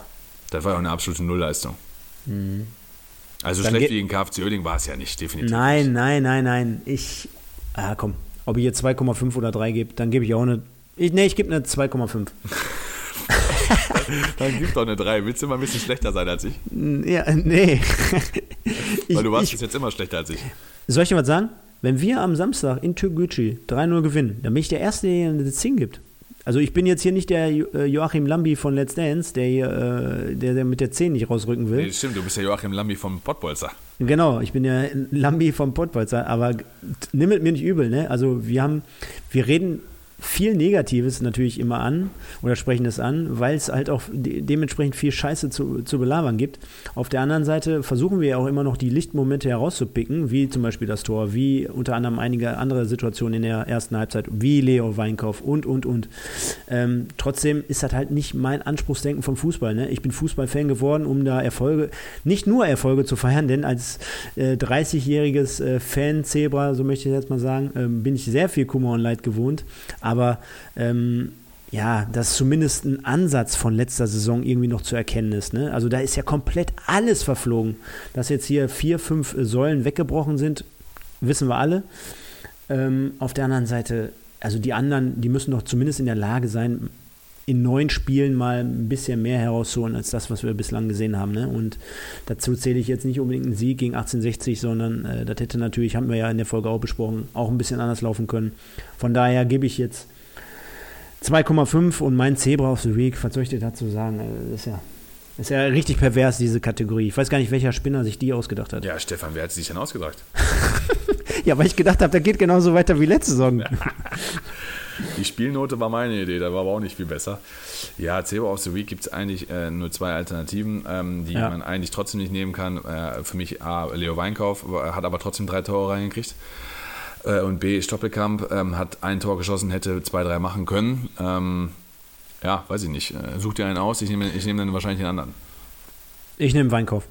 Das war ja eine absolute Nullleistung. Mhm. Also Dann schlecht wie gegen KFC Oerding war es ja nicht, definitiv. Nein, nicht. nein, nein, nein. Ich. Ah, komm. Ob ich jetzt 2,5 oder 3 gebe, dann gebe ich auch eine. Ich, nee, ich gebe eine 2,5. Dann gib doch eine 3. Willst du immer ein bisschen schlechter sein als ich? Ja, nee. Weil du warst ich, bis jetzt immer schlechter als ich. Soll ich dir was sagen? Wenn wir am Samstag in Türkgücü 3-0 gewinnen, dann bin ich der Erste, der eine 10 gibt. Also ich bin jetzt hier nicht der äh, Joachim Lambi von Let's Dance, der, hier, äh, der, der mit der 10 nicht rausrücken will. Nee, stimmt, du bist der Joachim Lambi vom Pottbolzer. Genau, ich bin der Lambi vom Pottbolzer, aber nimm es mir nicht übel, ne? Also wir haben, wir reden viel Negatives natürlich immer an oder sprechen es an, weil es halt auch de dementsprechend viel Scheiße zu, zu belabern gibt. Auf der anderen Seite versuchen wir ja auch immer noch die Lichtmomente herauszupicken, wie zum Beispiel das Tor, wie unter anderem einige andere Situationen in der ersten Halbzeit, wie Leo Weinkauf und, und, und. Ähm, trotzdem ist das halt nicht mein Anspruchsdenken vom Fußball. Ne? Ich bin Fußballfan geworden, um da Erfolge, nicht nur Erfolge zu feiern, denn als äh, 30-jähriges äh, Fan-Zebra, so möchte ich jetzt mal sagen, äh, bin ich sehr viel Kummer und Leid gewohnt. Aber aber ähm, ja, dass zumindest ein Ansatz von letzter Saison irgendwie noch zu erkennen ist. Ne? Also da ist ja komplett alles verflogen. Dass jetzt hier vier, fünf Säulen weggebrochen sind, wissen wir alle. Ähm, auf der anderen Seite, also die anderen, die müssen doch zumindest in der Lage sein, in neun Spielen mal ein bisschen mehr herausholen als das, was wir bislang gesehen haben. Ne? Und dazu zähle ich jetzt nicht unbedingt einen Sieg gegen 1860, sondern äh, das hätte natürlich, haben wir ja in der Folge auch besprochen, auch ein bisschen anders laufen können. Von daher gebe ich jetzt 2,5 und mein Zebra of the Week, was soll ich dir dazu sagen? Das ist ja, das ist ja richtig pervers, diese Kategorie. Ich weiß gar nicht, welcher Spinner sich die ausgedacht hat. Ja, Stefan, wer hat sich denn ausgedacht? ja, weil ich gedacht habe, der geht genauso weiter wie letzte Saison. Die Spielnote war meine Idee, da war aber auch nicht viel besser. Ja, Zebra of the Week gibt es eigentlich äh, nur zwei Alternativen, ähm, die ja. man eigentlich trotzdem nicht nehmen kann. Äh, für mich A, Leo Weinkauf, hat aber trotzdem drei Tore reingekriegt. Äh, und B, Stoppelkamp ähm, hat ein Tor geschossen, hätte zwei, drei machen können. Ähm, ja, weiß ich nicht. Äh, such dir einen aus, ich nehme ich nehm dann wahrscheinlich den anderen. Ich nehme Weinkauf.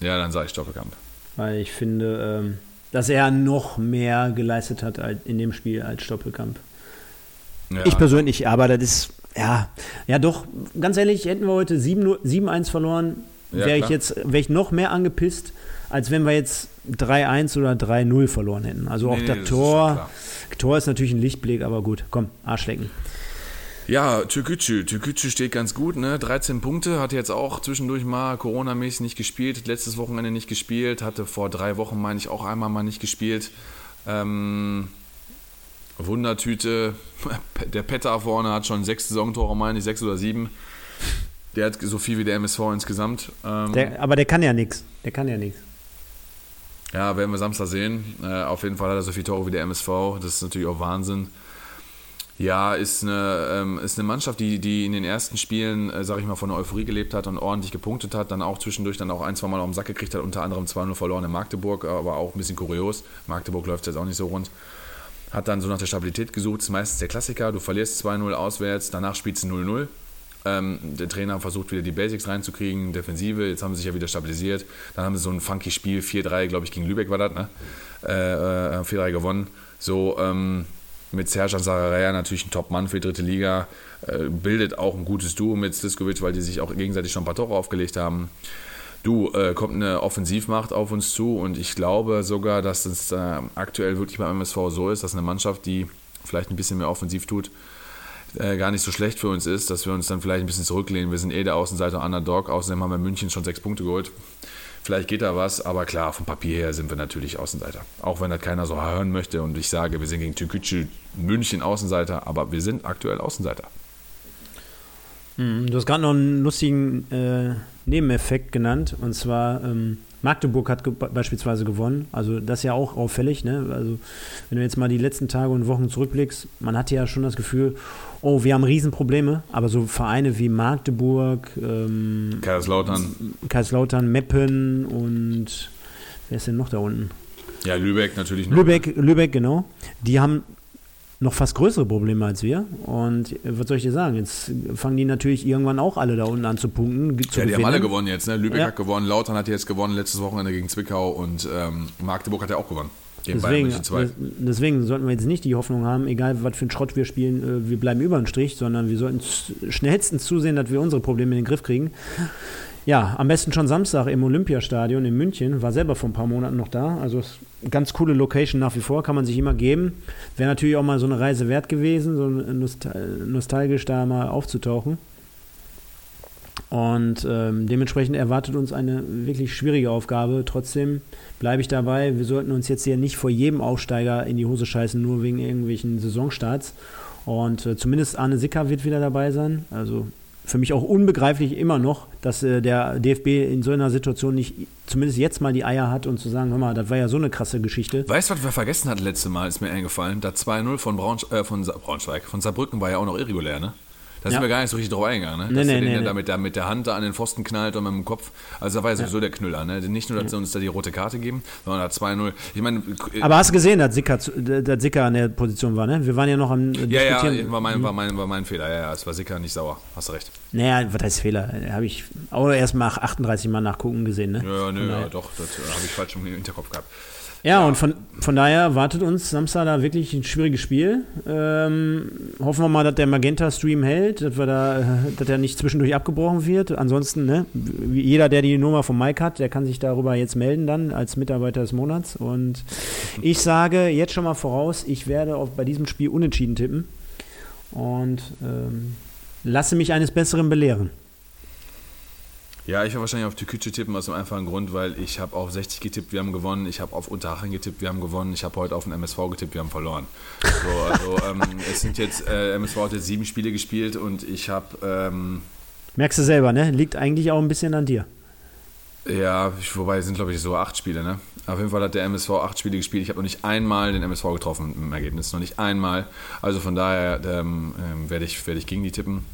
Ja, dann sage ich Stoppelkamp. Weil ich finde, ähm, dass er noch mehr geleistet hat in dem Spiel als Stoppelkamp. Ja. Ich persönlich, aber das ist, ja, ja doch, ganz ehrlich, hätten wir heute 7-1 verloren, wäre ja, ich jetzt wär ich noch mehr angepisst, als wenn wir jetzt 3-1 oder 3-0 verloren hätten. Also auch nee, das Tor, ist Tor ist natürlich ein Lichtblick, aber gut, komm, Arschlecken. Ja, Türkücü. Türkücü steht ganz gut, ne? 13 Punkte, hat jetzt auch zwischendurch mal Corona-mäßig nicht gespielt, letztes Wochenende nicht gespielt, hatte vor drei Wochen, meine ich, auch einmal mal nicht gespielt. Ähm, Wundertüte. Der Petter vorne hat schon sechs Saisontore, meine ich, sechs oder sieben. Der hat so viel wie der MSV insgesamt. Ähm, der, aber der kann ja nichts. Der kann ja nichts. Ja, werden wir Samstag sehen. Äh, auf jeden Fall hat er so viele Tore wie der MSV. Das ist natürlich auch Wahnsinn. Ja, ist eine, ähm, ist eine Mannschaft, die, die in den ersten Spielen, äh, sag ich mal, von der Euphorie gelebt hat und ordentlich gepunktet hat, dann auch zwischendurch dann auch ein, zwei Mal auf den Sack gekriegt hat, unter anderem 2-0 verloren in Magdeburg, aber auch ein bisschen kurios. Magdeburg läuft jetzt auch nicht so rund hat dann so nach der Stabilität gesucht. Das ist meistens der Klassiker, du verlierst 2-0 auswärts, danach spielst du 0-0. Ähm, der Trainer versucht wieder die Basics reinzukriegen, Defensive, jetzt haben sie sich ja wieder stabilisiert. Dann haben sie so ein funky Spiel, 4-3, glaube ich, gegen Lübeck war das, ne? Äh, 4-3 äh, gewonnen. So, ähm, mit Serjan Sararea natürlich ein Top-Mann für die dritte Liga. Äh, bildet auch ein gutes Duo mit Stiskovic, weil die sich auch gegenseitig schon ein paar Tore aufgelegt haben. Du, äh, kommt eine Offensivmacht auf uns zu und ich glaube sogar, dass es äh, aktuell wirklich beim MSV so ist, dass eine Mannschaft, die vielleicht ein bisschen mehr offensiv tut, äh, gar nicht so schlecht für uns ist, dass wir uns dann vielleicht ein bisschen zurücklehnen. Wir sind eh der Außenseiter Underdog, außerdem haben wir München schon sechs Punkte geholt. Vielleicht geht da was, aber klar, vom Papier her sind wir natürlich Außenseiter. Auch wenn das keiner so hören möchte und ich sage, wir sind gegen Türkgücü München Außenseiter, aber wir sind aktuell Außenseiter. Hm, du hast gerade noch einen lustigen äh, Nebeneffekt genannt. Und zwar, ähm, Magdeburg hat ge beispielsweise gewonnen. Also das ist ja auch auffällig. Ne? Also wenn du jetzt mal die letzten Tage und Wochen zurückblickst, man hatte ja schon das Gefühl, oh, wir haben Riesenprobleme. Aber so Vereine wie Magdeburg, ähm, Kaiserslautern. Kaiserslautern, Meppen und wer ist denn noch da unten? Ja, Lübeck natürlich noch. Lübeck, Lübeck, genau. Die haben noch fast größere Probleme als wir. Und was soll ich dir sagen? Jetzt fangen die natürlich irgendwann auch alle da unten an zu punkten. Zu ja, die gewinnen. haben alle gewonnen jetzt. Ne? Lübeck ja. hat gewonnen, Lautern hat jetzt gewonnen, letztes Wochenende gegen Zwickau und ähm, Magdeburg hat ja auch gewonnen. Deswegen, deswegen, sollten wir jetzt nicht die Hoffnung haben, egal was für einen Schrott wir spielen, äh, wir bleiben über den Strich, sondern wir sollten schnellstens zusehen, dass wir unsere Probleme in den Griff kriegen. Ja, am besten schon Samstag im Olympiastadion in München. War selber vor ein paar Monaten noch da. Also ganz coole Location nach wie vor, kann man sich immer geben. Wäre natürlich auch mal so eine Reise wert gewesen, so nostalgisch da mal aufzutauchen. Und ähm, dementsprechend erwartet uns eine wirklich schwierige Aufgabe. Trotzdem bleibe ich dabei, wir sollten uns jetzt hier nicht vor jedem Aufsteiger in die Hose scheißen, nur wegen irgendwelchen Saisonstarts. Und äh, zumindest Arne Sicker wird wieder dabei sein. Also für mich auch unbegreiflich immer noch, dass äh, der DFB in so einer Situation nicht zumindest jetzt mal die Eier hat und zu sagen, hör mal, das war ja so eine krasse Geschichte. Weißt du, was wir vergessen hatten letzte Mal, ist mir eingefallen? Da 2-0 von, Braunsch äh, von Braunschweig, von Saarbrücken war ja auch noch irregulär, ne? Da sind wir gar nicht so richtig drauf eingegangen, ne? Dass nee, nee, nee, da mit, der, Hand da an den Pfosten knallt und mit dem Kopf. Also da war ja sowieso der Knüller, ne? Nicht nur, dass sie uns da die rote Karte geben, sondern da 2-0. Ich meine. Äh, Aber hast du gesehen, dass Sicker, dass Sicker an der Position war, ne? Wir waren ja noch am äh, Ja, ja, war mein, war, mein, war mein Fehler. Ja, ja, es war Sicker nicht sauer. Hast du recht. Naja, was heißt Fehler? Habe ich auch erst mal 38 Mal nachgucken gesehen, ne? Ja, nö, ja, doch. Das äh, habe ich falsch im Hinterkopf gehabt. Ja, und von, von daher wartet uns Samstag da wirklich ein schwieriges Spiel. Ähm, hoffen wir mal, dass der Magenta-Stream hält, dass, wir da, dass er nicht zwischendurch abgebrochen wird. Ansonsten, ne, jeder, der die Nummer von Mike hat, der kann sich darüber jetzt melden dann als Mitarbeiter des Monats. Und ich sage jetzt schon mal voraus, ich werde auf, bei diesem Spiel unentschieden tippen. Und ähm, lasse mich eines Besseren belehren. Ja, ich werde wahrscheinlich auf Tükücü tippen aus dem einfachen Grund, weil ich habe auf 60 getippt, wir haben gewonnen. Ich habe auf Unterhaching getippt, wir haben gewonnen. Ich habe heute auf den MSV getippt, wir haben verloren. So, also ähm, es sind jetzt, äh, MSV hat jetzt sieben Spiele gespielt und ich habe... Ähm, Merkst du selber, ne? Liegt eigentlich auch ein bisschen an dir. Ja, wobei es sind glaube ich so acht Spiele, ne? Auf jeden Fall hat der MSV acht Spiele gespielt. Ich habe noch nicht einmal den MSV getroffen im Ergebnis, noch nicht einmal. Also von daher ähm, ähm, werde ich, werd ich gegen die tippen.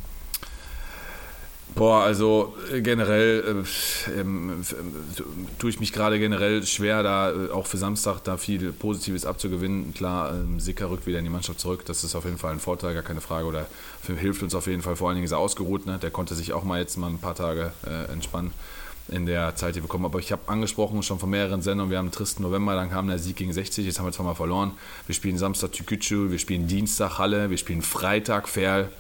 Boah, also äh, generell äh, ähm, äh, tue ich mich gerade generell schwer, da äh, auch für Samstag da viel Positives abzugewinnen. Klar, ähm, Sicker rückt wieder in die Mannschaft zurück. Das ist auf jeden Fall ein Vorteil, gar keine Frage. Oder hilft uns auf jeden Fall. Vor allen Dingen ist er ausgeruht. Ne? Der konnte sich auch mal jetzt mal ein paar Tage äh, entspannen in der Zeit, die wir kommen. Aber ich habe angesprochen schon von mehreren Sendungen, wir haben einen tristen November, dann kam der Sieg gegen 60, jetzt haben wir zweimal verloren. Wir spielen Samstag Tükücü, wir spielen Dienstag Halle, wir spielen Freitag Ferl.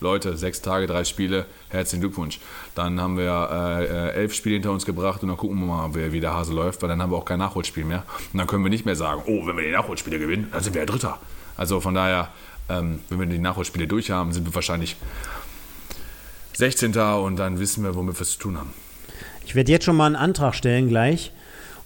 Leute, sechs Tage, drei Spiele, herzlichen Glückwunsch. Dann haben wir äh, elf Spiele hinter uns gebracht und dann gucken wir mal, wie der Hase läuft, weil dann haben wir auch kein Nachholspiel mehr. Und dann können wir nicht mehr sagen, oh, wenn wir die Nachholspiele gewinnen, dann sind wir ja Dritter. Also von daher, ähm, wenn wir die Nachholspiele durch haben, sind wir wahrscheinlich 16. und dann wissen wir, womit wir es zu tun haben. Ich werde jetzt schon mal einen Antrag stellen gleich.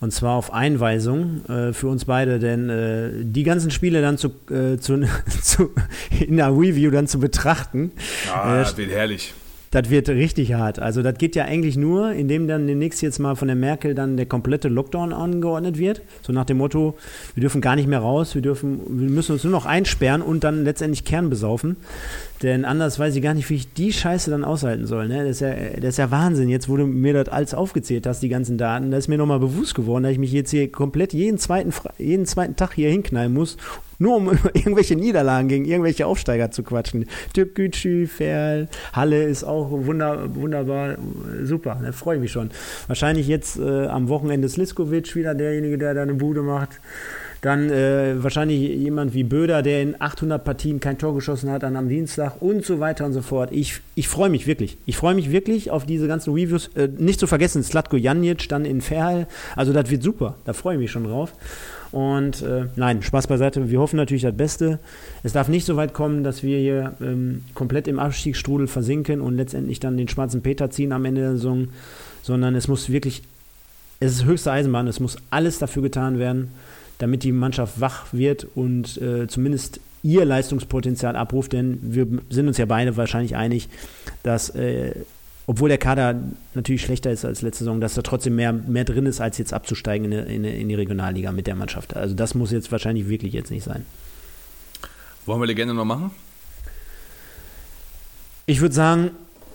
Und zwar auf Einweisung äh, für uns beide, denn äh, die ganzen Spiele dann zu, äh, zu, zu, in der Review dann zu betrachten. Ah, äh, wird herrlich. Das wird richtig hart. Also das geht ja eigentlich nur, indem dann demnächst jetzt mal von der Merkel dann der komplette Lockdown angeordnet wird. So nach dem Motto, wir dürfen gar nicht mehr raus, wir dürfen, wir müssen uns nur noch einsperren und dann letztendlich Kern besaufen. Denn anders weiß ich gar nicht, wie ich die Scheiße dann aushalten soll. Ne? Das, ist ja, das ist ja Wahnsinn. Jetzt, wo du mir das alles aufgezählt hast, die ganzen Daten, da ist mir nochmal bewusst geworden, dass ich mich jetzt hier komplett jeden zweiten, jeden zweiten Tag hier hinknallen muss, nur um über irgendwelche Niederlagen gegen irgendwelche Aufsteiger zu quatschen. Türkgücü, Ferl, Halle ist auch wunder, wunderbar, super, da ne? freue ich mich schon. Wahrscheinlich jetzt äh, am Wochenende Sliskovic wieder derjenige, der da eine Bude macht. Dann äh, wahrscheinlich jemand wie Böder, der in 800 Partien kein Tor geschossen hat, dann am Dienstag und so weiter und so fort. Ich, ich freue mich wirklich. Ich freue mich wirklich auf diese ganzen Reviews. Äh, nicht zu vergessen, Slatko Janic dann in Ferl. Also das wird super. Da freue ich mich schon drauf. Und äh, nein, Spaß beiseite. Wir hoffen natürlich das Beste. Es darf nicht so weit kommen, dass wir hier ähm, komplett im Abstiegsstrudel versinken und letztendlich dann den schwarzen Peter ziehen am Ende der Saison, sondern es muss wirklich, es ist höchste Eisenbahn, es muss alles dafür getan werden, damit die Mannschaft wach wird und äh, zumindest ihr Leistungspotenzial abruft, denn wir sind uns ja beide wahrscheinlich einig, dass äh, obwohl der Kader natürlich schlechter ist als letzte Saison, dass da trotzdem mehr, mehr drin ist, als jetzt abzusteigen in, in, in die Regionalliga mit der Mannschaft. Also das muss jetzt wahrscheinlich wirklich jetzt nicht sein. Wollen wir Legende noch machen? Ich würde sagen,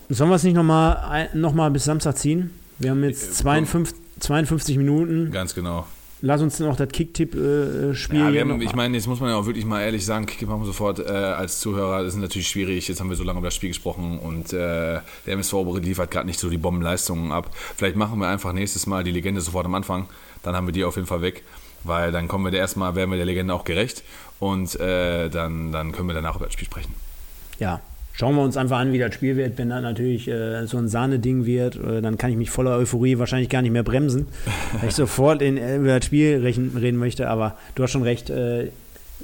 sollen wir es nicht nochmal noch mal bis Samstag ziehen? Wir haben jetzt 52, äh, 52 Minuten. Ganz genau. Lass uns noch das Kicktipp-Spiel. Äh, ja, ich meine, jetzt muss man ja auch wirklich mal ehrlich sagen, Kicktipp haben wir sofort äh, als Zuhörer, das ist natürlich schwierig. Jetzt haben wir so lange über das Spiel gesprochen und äh, der MSV liefert gerade nicht so die Bombenleistungen ab. Vielleicht machen wir einfach nächstes Mal die Legende sofort am Anfang. Dann haben wir die auf jeden Fall weg, weil dann kommen wir der erstmal, werden wir der Legende auch gerecht und äh, dann, dann können wir danach über das Spiel sprechen. Ja, Schauen wir uns einfach an, wie das Spiel wird. Wenn das natürlich äh, so ein Sahneding wird, äh, dann kann ich mich voller Euphorie wahrscheinlich gar nicht mehr bremsen, weil ich sofort in, äh, über das Spiel reden, reden möchte. Aber du hast schon recht, äh,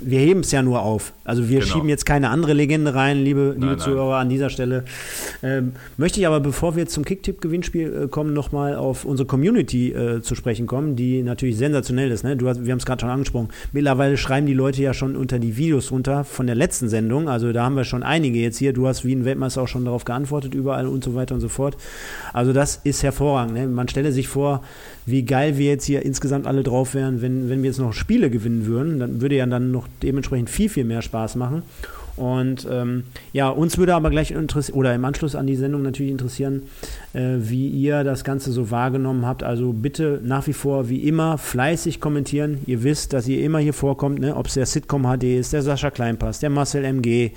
wir heben es ja nur auf. Also wir genau. schieben jetzt keine andere Legende rein, liebe, liebe nein, Zuhörer, nein. an dieser Stelle. Ähm, möchte ich aber, bevor wir zum Kicktipp-Gewinnspiel äh, kommen, nochmal auf unsere Community äh, zu sprechen kommen, die natürlich sensationell ist. Ne? Du hast, wir haben es gerade schon angesprochen. Mittlerweile schreiben die Leute ja schon unter die Videos runter von der letzten Sendung. Also da haben wir schon einige jetzt hier. Du hast wie ein Weltmeister auch schon darauf geantwortet, überall und so weiter und so fort. Also das ist hervorragend. Ne? Man stelle sich vor, wie geil wir jetzt hier insgesamt alle drauf wären, wenn, wenn wir jetzt noch Spiele gewinnen würden. Dann würde ja dann noch dementsprechend viel, viel mehr Spaß machen. Und ähm, ja, uns würde aber gleich interessieren, oder im Anschluss an die Sendung natürlich interessieren, äh, wie ihr das Ganze so wahrgenommen habt. Also bitte nach wie vor, wie immer, fleißig kommentieren. Ihr wisst, dass ihr immer hier vorkommt, ne? ob es der Sitcom HD ist, der Sascha Kleinpass, der Marcel MG,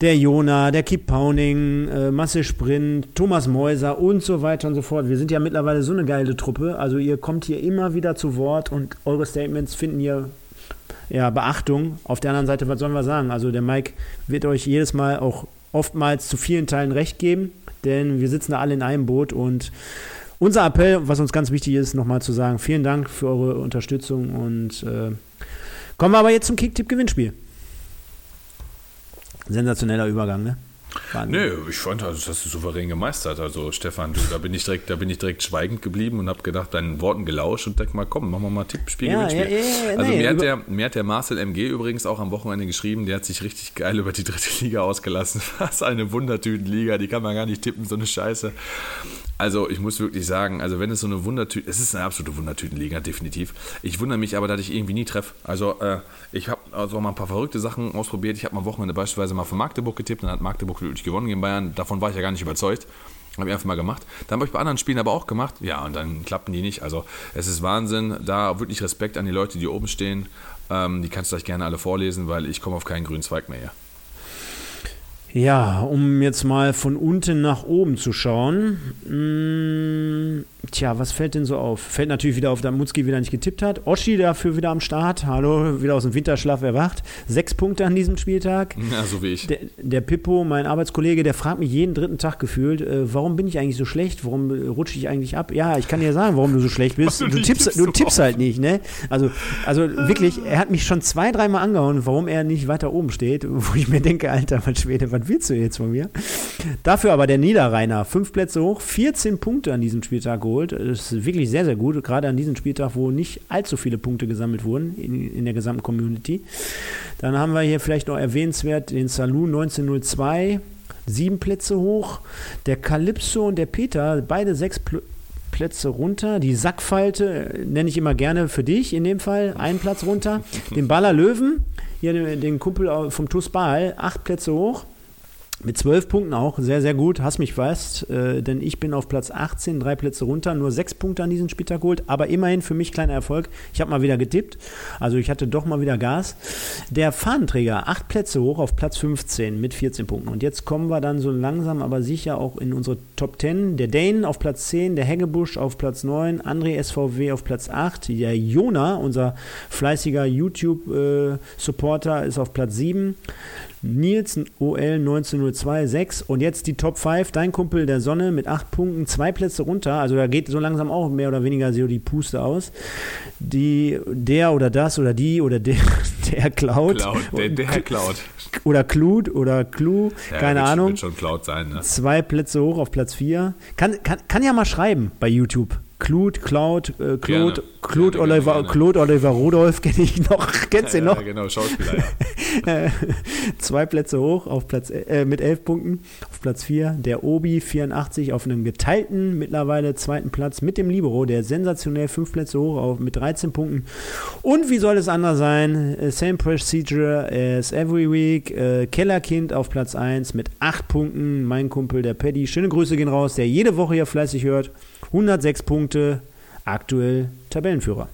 der Jona, der Keep Pounding, äh, Marcel Sprint, Thomas Mäuser und so weiter und so fort. Wir sind ja mittlerweile so eine geile Truppe. Also ihr kommt hier immer wieder zu Wort und eure Statements finden hier ja, Beachtung. Auf der anderen Seite, was sollen wir sagen? Also der Mike wird euch jedes Mal auch oftmals zu vielen Teilen recht geben, denn wir sitzen da alle in einem Boot und unser Appell, was uns ganz wichtig ist, nochmal zu sagen, vielen Dank für eure Unterstützung und äh, kommen wir aber jetzt zum Kicktipp-Gewinnspiel. Sensationeller Übergang, ne? Wahnsinn. Nö, ich fand, also, das hast du souverän gemeistert. Also Stefan, du, da bin ich direkt, da bin ich direkt schweigend geblieben und habe gedacht, deinen Worten gelauscht und denk mal, komm, machen wir mal Tippspiel, ja, Gewinnspiel. Ja, ja, also nee, mir, hat der, mir hat der Marcel MG übrigens auch am Wochenende geschrieben, der hat sich richtig geil über die dritte Liga ausgelassen. Was eine Wundertütenliga, die kann man gar nicht tippen, so eine Scheiße. Also ich muss wirklich sagen, also wenn es so eine Wundertüte, es ist eine absolute Wundertütenliga, definitiv. Ich wundere mich aber, dass ich irgendwie nie treffe. Also äh, ich habe also mal ein paar verrückte Sachen ausprobiert. Ich habe mal Wochenende beispielsweise mal für Magdeburg getippt, dann hat Magdeburg wirklich gewonnen gegen Bayern. Davon war ich ja gar nicht überzeugt. Habe ich einfach mal gemacht. Dann habe ich bei anderen Spielen aber auch gemacht. Ja, und dann klappten die nicht. Also es ist Wahnsinn. Da wirklich Respekt an die Leute, die oben stehen. Ähm, die kannst du euch gerne alle vorlesen, weil ich komme auf keinen grünen Zweig mehr. Hier. Ja, um jetzt mal von unten nach oben zu schauen. Mh, hm, tja, was fällt denn so auf? Fällt natürlich wieder auf, dass Mutzki wieder nicht getippt hat. Oschi dafür wieder am Start. Hallo, wieder aus dem Winterschlaf erwacht. Sechs Punkte an diesem Spieltag. Ja, so wie ich. Der, der Pippo, mein Arbeitskollege, der fragt mich jeden dritten Tag gefühlt, äh, warum bin ich eigentlich so schlecht? Warum rutsche ich eigentlich ab? Ja, ich kann dir sagen, warum du so schlecht bist. Du, tippst, du tippst halt nicht, ne? Also, also wirklich, er hat mich schon zwei, dreimal angehauen, warum er nicht weiter oben steht, wo ich mir denke, Alter, was Schwede, was willst du jetzt von mir? Dafür aber der Niederrheiner, fünf Plätze hoch, 14 Punkte an diesem Spieltag geholt. Das ist wirklich sehr, sehr gut, gerade an diesem Spieltag, wo nicht allzu viele Punkte gesammelt wurden in, in der gesamten Community. Dann haben wir hier vielleicht noch erwähnenswert den Saloon 1902, sieben Plätze hoch. Der Calypso und der Peter, beide sechs Pl Plätze runter. Die Sackfalte äh, nenne ich immer gerne für dich in dem Fall. Einen Platz runter. Den Baller Löwen, hier den, Kumpel vom TuS Ball, acht Plätze hoch. Mit zwölf Punkten auch, sehr, sehr gut. Hast mich fast, äh, denn ich bin auf Platz 18, drei Plätze runter, nur sechs Punkte an diesem Spieltag geholt, aber immerhin für mich kleiner Erfolg. Ich habe mal wieder getippt, also ich hatte doch mal wieder Gas. Der Fahnenträger, acht Plätze hoch auf Platz 15 mit 14 Punkten. Und jetzt kommen wir dann so langsam, aber sicher auch in unsere Top 10. Der Dane auf Platz 10, der Heggebusch auf Platz 9, André SVW auf Platz 8, der Jona, unser fleißiger YouTube-Supporter, äh, ist auf Platz 7. Nils OL 1902 und jetzt die Top 5. Dein Kumpel der Sonne mit 8 Punkten, zwei Plätze runter. Also da geht so langsam auch mehr oder weniger so die Puste aus. Die, der oder das oder die oder der, der Cloud. Cloud der, der Cloud. Oder Clud oder Clue, ja, keine wird, Ahnung. Wird schon Cloud sein, ne? Zwei Plätze hoch auf Platz 4. Kann, kann, kann ja mal schreiben bei YouTube. Claude, Cloud, äh, Claude, Claude, gerne, Oliver, gerne. Claude Oliver Rudolph kenne ich noch. Kennst du ja, noch? Ja, genau, Schauspieler, ja. Zwei Plätze hoch auf Platz, äh, mit elf Punkten. Auf Platz vier der Obi 84 auf einem geteilten mittlerweile zweiten Platz mit dem Libero, der sensationell fünf Plätze hoch auf, mit 13 Punkten. Und wie soll es anders sein? Äh, same procedure as every week. Äh, Kellerkind auf Platz 1 mit acht Punkten. Mein Kumpel, der Paddy. Schöne Grüße gehen raus, der jede Woche hier fleißig hört. 106 Punkte, aktuell Tabellenführer.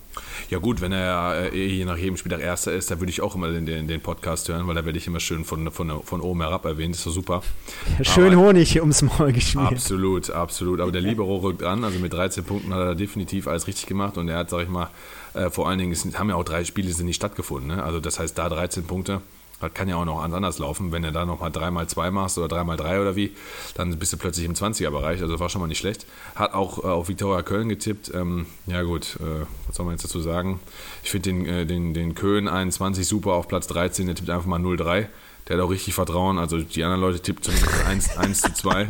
Ja gut, wenn er äh, je nach jedem Spieltag Erster ist, dann würde ich auch immer den, den, den, Podcast hören, weil da werde ich immer schön von, von, von oben herab erwähnt. Das ist so super. Schön Aber, Honig ums Maul geschmiert. Absolut, absolut. Aber der Libero rückt an, also mit 13 Punkten hat er definitiv alles richtig gemacht und er hat, sag ich mal, äh, vor allen Dingen, es haben ja auch drei Spiele sind nicht stattgefunden. Ne? Also das heißt, da 13 Punkte das kann ja auch noch anders laufen. Wenn du da nochmal 3x2 machst oder 3x3 oder wie, dann bist du plötzlich im 20er-Bereich. Also war schon mal nicht schlecht. Hat auch äh, auf Viktoria Köln getippt. Ähm, ja, gut, äh, was soll man jetzt dazu sagen? Ich finde den, äh, den, den Köln 21 super auf Platz 13. Der tippt einfach mal 0-3. Der hat auch richtig Vertrauen. Also die anderen Leute tippt zumindest 1, 1 zu 2.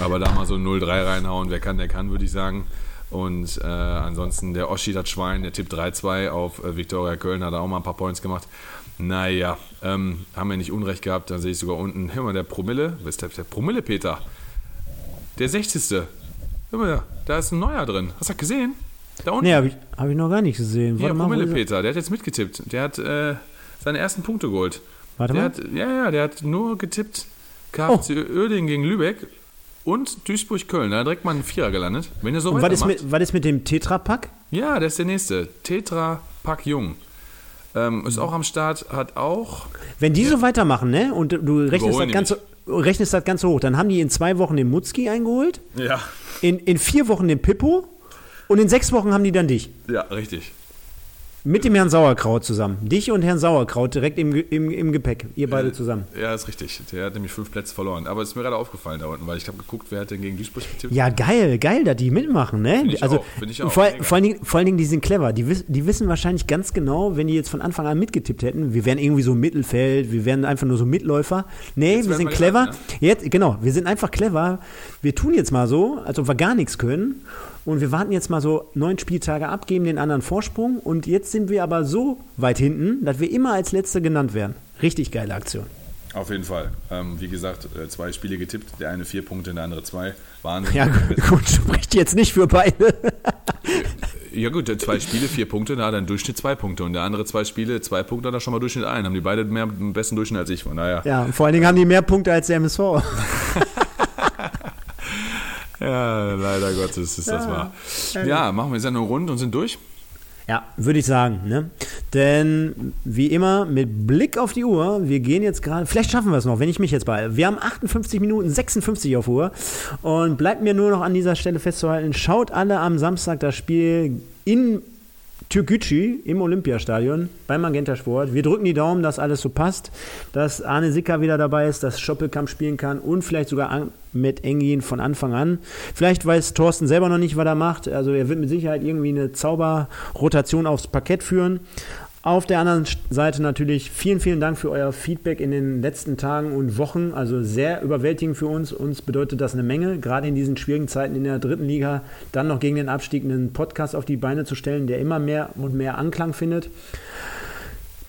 Aber da mal so 0-3 reinhauen, wer kann, der kann, würde ich sagen. Und äh, ansonsten der Oschi, das Schwein, der tippt 3-2 auf äh, Viktoria Köln, hat auch mal ein paar Points gemacht. Naja, ähm, haben wir nicht Unrecht gehabt. Dann sehe ich sogar unten, hör mal, der Promille. Was ist der, der Promille, Peter? Der 60. Hör mal, da ist ein neuer drin. Hast du das gesehen? Da unten. Nee, habe ich, hab ich noch gar nicht gesehen. Ja, Promille, Peter. Der hat jetzt mitgetippt. Der hat äh, seine ersten Punkte geholt. Warte der mal. Hat, ja, ja, der hat nur getippt. KFC oh. Oerding gegen Lübeck und Duisburg-Köln. Da hat direkt mal ein Vierer gelandet. Wenn ihr so und was ist, mit, was ist mit dem Tetra-Pack? Ja, der ist der nächste. Tetra-Pack Jung. Ähm, ist auch am Start, hat auch. Wenn die ja. so weitermachen, ne? Und du rechnest das, Ganze, rechnest das Ganze hoch, dann haben die in zwei Wochen den Mutzki eingeholt. Ja. In, in vier Wochen den Pippo. Und in sechs Wochen haben die dann dich. Ja, richtig. Mit dem Herrn Sauerkraut zusammen. Dich und Herrn Sauerkraut direkt im, im, im Gepäck. Ihr beide zusammen. Ja, ist richtig. Der hat nämlich fünf Plätze verloren. Aber es ist mir gerade aufgefallen da unten, weil ich habe geguckt, wer hat denn gegen Duisburg getippt. Ja, geil, geil, dass die mitmachen, ne? Find ich also auch, find ich auch. Vor, vor, allen Dingen, vor allen Dingen, die sind clever. Die, wiss, die wissen wahrscheinlich ganz genau, wenn die jetzt von Anfang an mitgetippt hätten, wir wären irgendwie so im Mittelfeld, wir wären einfach nur so Mitläufer. Nee, Jetzt wir sind wir clever. gespannt, Jetzt, genau, wir sind einfach clever. Wir tun jetzt mal so, als ob wir gar nichts können. Und wir warten jetzt mal so neun Spieltage ab, geben den anderen Vorsprung. Und jetzt sind wir aber so weit hinten, dass wir immer als Letzte genannt werden. Richtig geile Aktion. Auf jeden Fall. Ähm, wie gesagt, äh, zwei Spiele getippt. Der eine vier Punkte, der andere zwei. Wahnsinn. Ja, gut, spricht jetzt nicht für beide. Ja gut, der zwei Spiele, vier Punkte, da hat er einen Durchschnitt zwei Punkte. Und der andere zwei Spiele, zwei Punkte, hat er schon mal Durchschnitt ein. Haben die beide mehr einen besseren Durchschnitt als ich. Von daher. Ja, vor allen Dingen haben die mehr Punkte als der MSV. Ja, leider Gottes ist das wahr. Ja, machen wir die Sendung rund und sind durch. Ja, würde ich sagen. Ne? Denn wie immer, mit Blick auf die Uhr, wir gehen jetzt gerade, vielleicht schaffen wir es noch, wenn ich mich jetzt bei. Wir haben 58 Minuten 56 auf Uhr und bleibt mir nur noch an dieser Stelle festzuhalten, schaut alle am Samstag das Spiel in Türkgücü im Olympiastadion beim Magenta Sport. Wir drücken die Daumen, dass alles so passt, dass Arne Sicker wieder dabei ist, dass Schoppelkamp spielen kann und vielleicht sogar mit Engin von Anfang an. Vielleicht weiß Thorsten selber noch nicht, was er macht. Also er wird mit Sicherheit irgendwie eine Zauberrotation aufs Parkett führen. Auf der anderen Seite natürlich vielen, vielen Dank für euer Feedback in den letzten Tagen und Wochen. Also sehr überwältigend für uns. Uns bedeutet das eine Menge, gerade in diesen schwierigen Zeiten in der dritten Liga, dann noch gegen den Abstieg einen Podcast auf die Beine zu stellen, der immer mehr und mehr Anklang findet.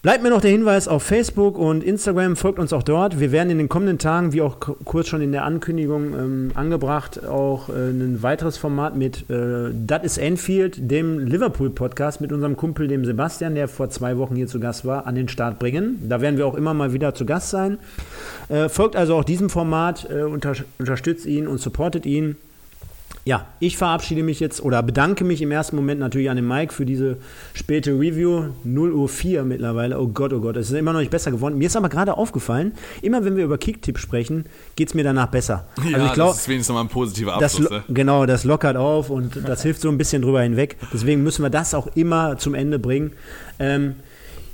Bleibt mir noch der Hinweis auf Facebook und Instagram, folgt uns auch dort. Wir werden in den kommenden Tagen, wie auch kurz schon in der Ankündigung ähm, angebracht, auch äh, ein weiteres Format mit äh, Das ist Enfield, dem Liverpool-Podcast mit unserem Kumpel, dem Sebastian, der vor zwei Wochen hier zu Gast war, an den Start bringen. Da werden wir auch immer mal wieder zu Gast sein. Äh, folgt also auch diesem Format, äh, unter, unterstützt ihn und supportet ihn. Ja, ich verabschiede mich jetzt oder bedanke mich im ersten Moment natürlich an den Mike für diese späte Review. 0 Uhr 4 mittlerweile. Oh Gott, oh Gott, es ist immer noch nicht besser geworden. Mir ist aber gerade aufgefallen, immer wenn wir über Kicktipp sprechen, geht es mir danach besser. Ja, also ich glaub, das ist wenigstens nochmal ein positiver das, Abschluss. lo- ne? genau, das lockert auf und das hilft so ein bisschen drüber hinweg. Deswegen müssen wir das auch immer zum Ende bringen. Ähm,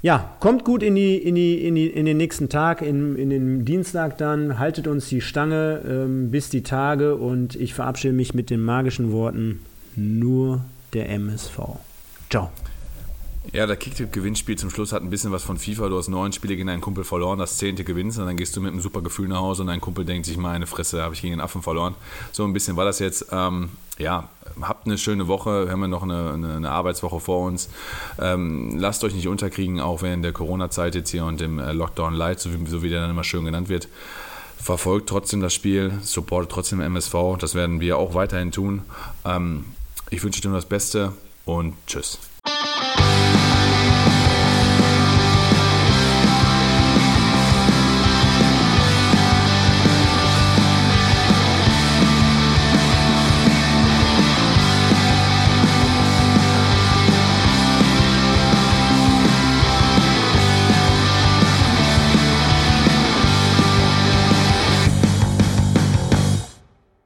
ja, kommt gut in, die, in, die, in, die, in den nächsten Tag, in, in den Dienstag dann. Haltet uns die Stange ähm, bis die Tage und ich verabschiede mich mit den magischen Worten: nur der MSV. Ciao. Ja, der Kicktipp-Gewinnspiel zum Schluss hat ein bisschen was von FIFA. Du hast neun Spiele gegen einen Kumpel verloren, das zehnte gewinnst und dann gehst du mit einem super Gefühl nach Hause und dein Kumpel denkt sich, meine Fresse, habe ich gegen einen Affen verloren. So ein bisschen war das jetzt. Ähm, ja, habt eine schöne Woche. Wir haben ja noch eine, eine, eine Arbeitswoche vor uns. Ähm, lasst euch nicht unterkriegen, auch während der Corona-Zeit jetzt hier und dem äh, Lockdown Light, so wie, so wie der dann immer schön genannt wird. Verfolgt trotzdem das Spiel, supportet trotzdem MSV. Das werden wir auch weiterhin tun. Ähm, ich wünsche dir nur das Beste und tschüss.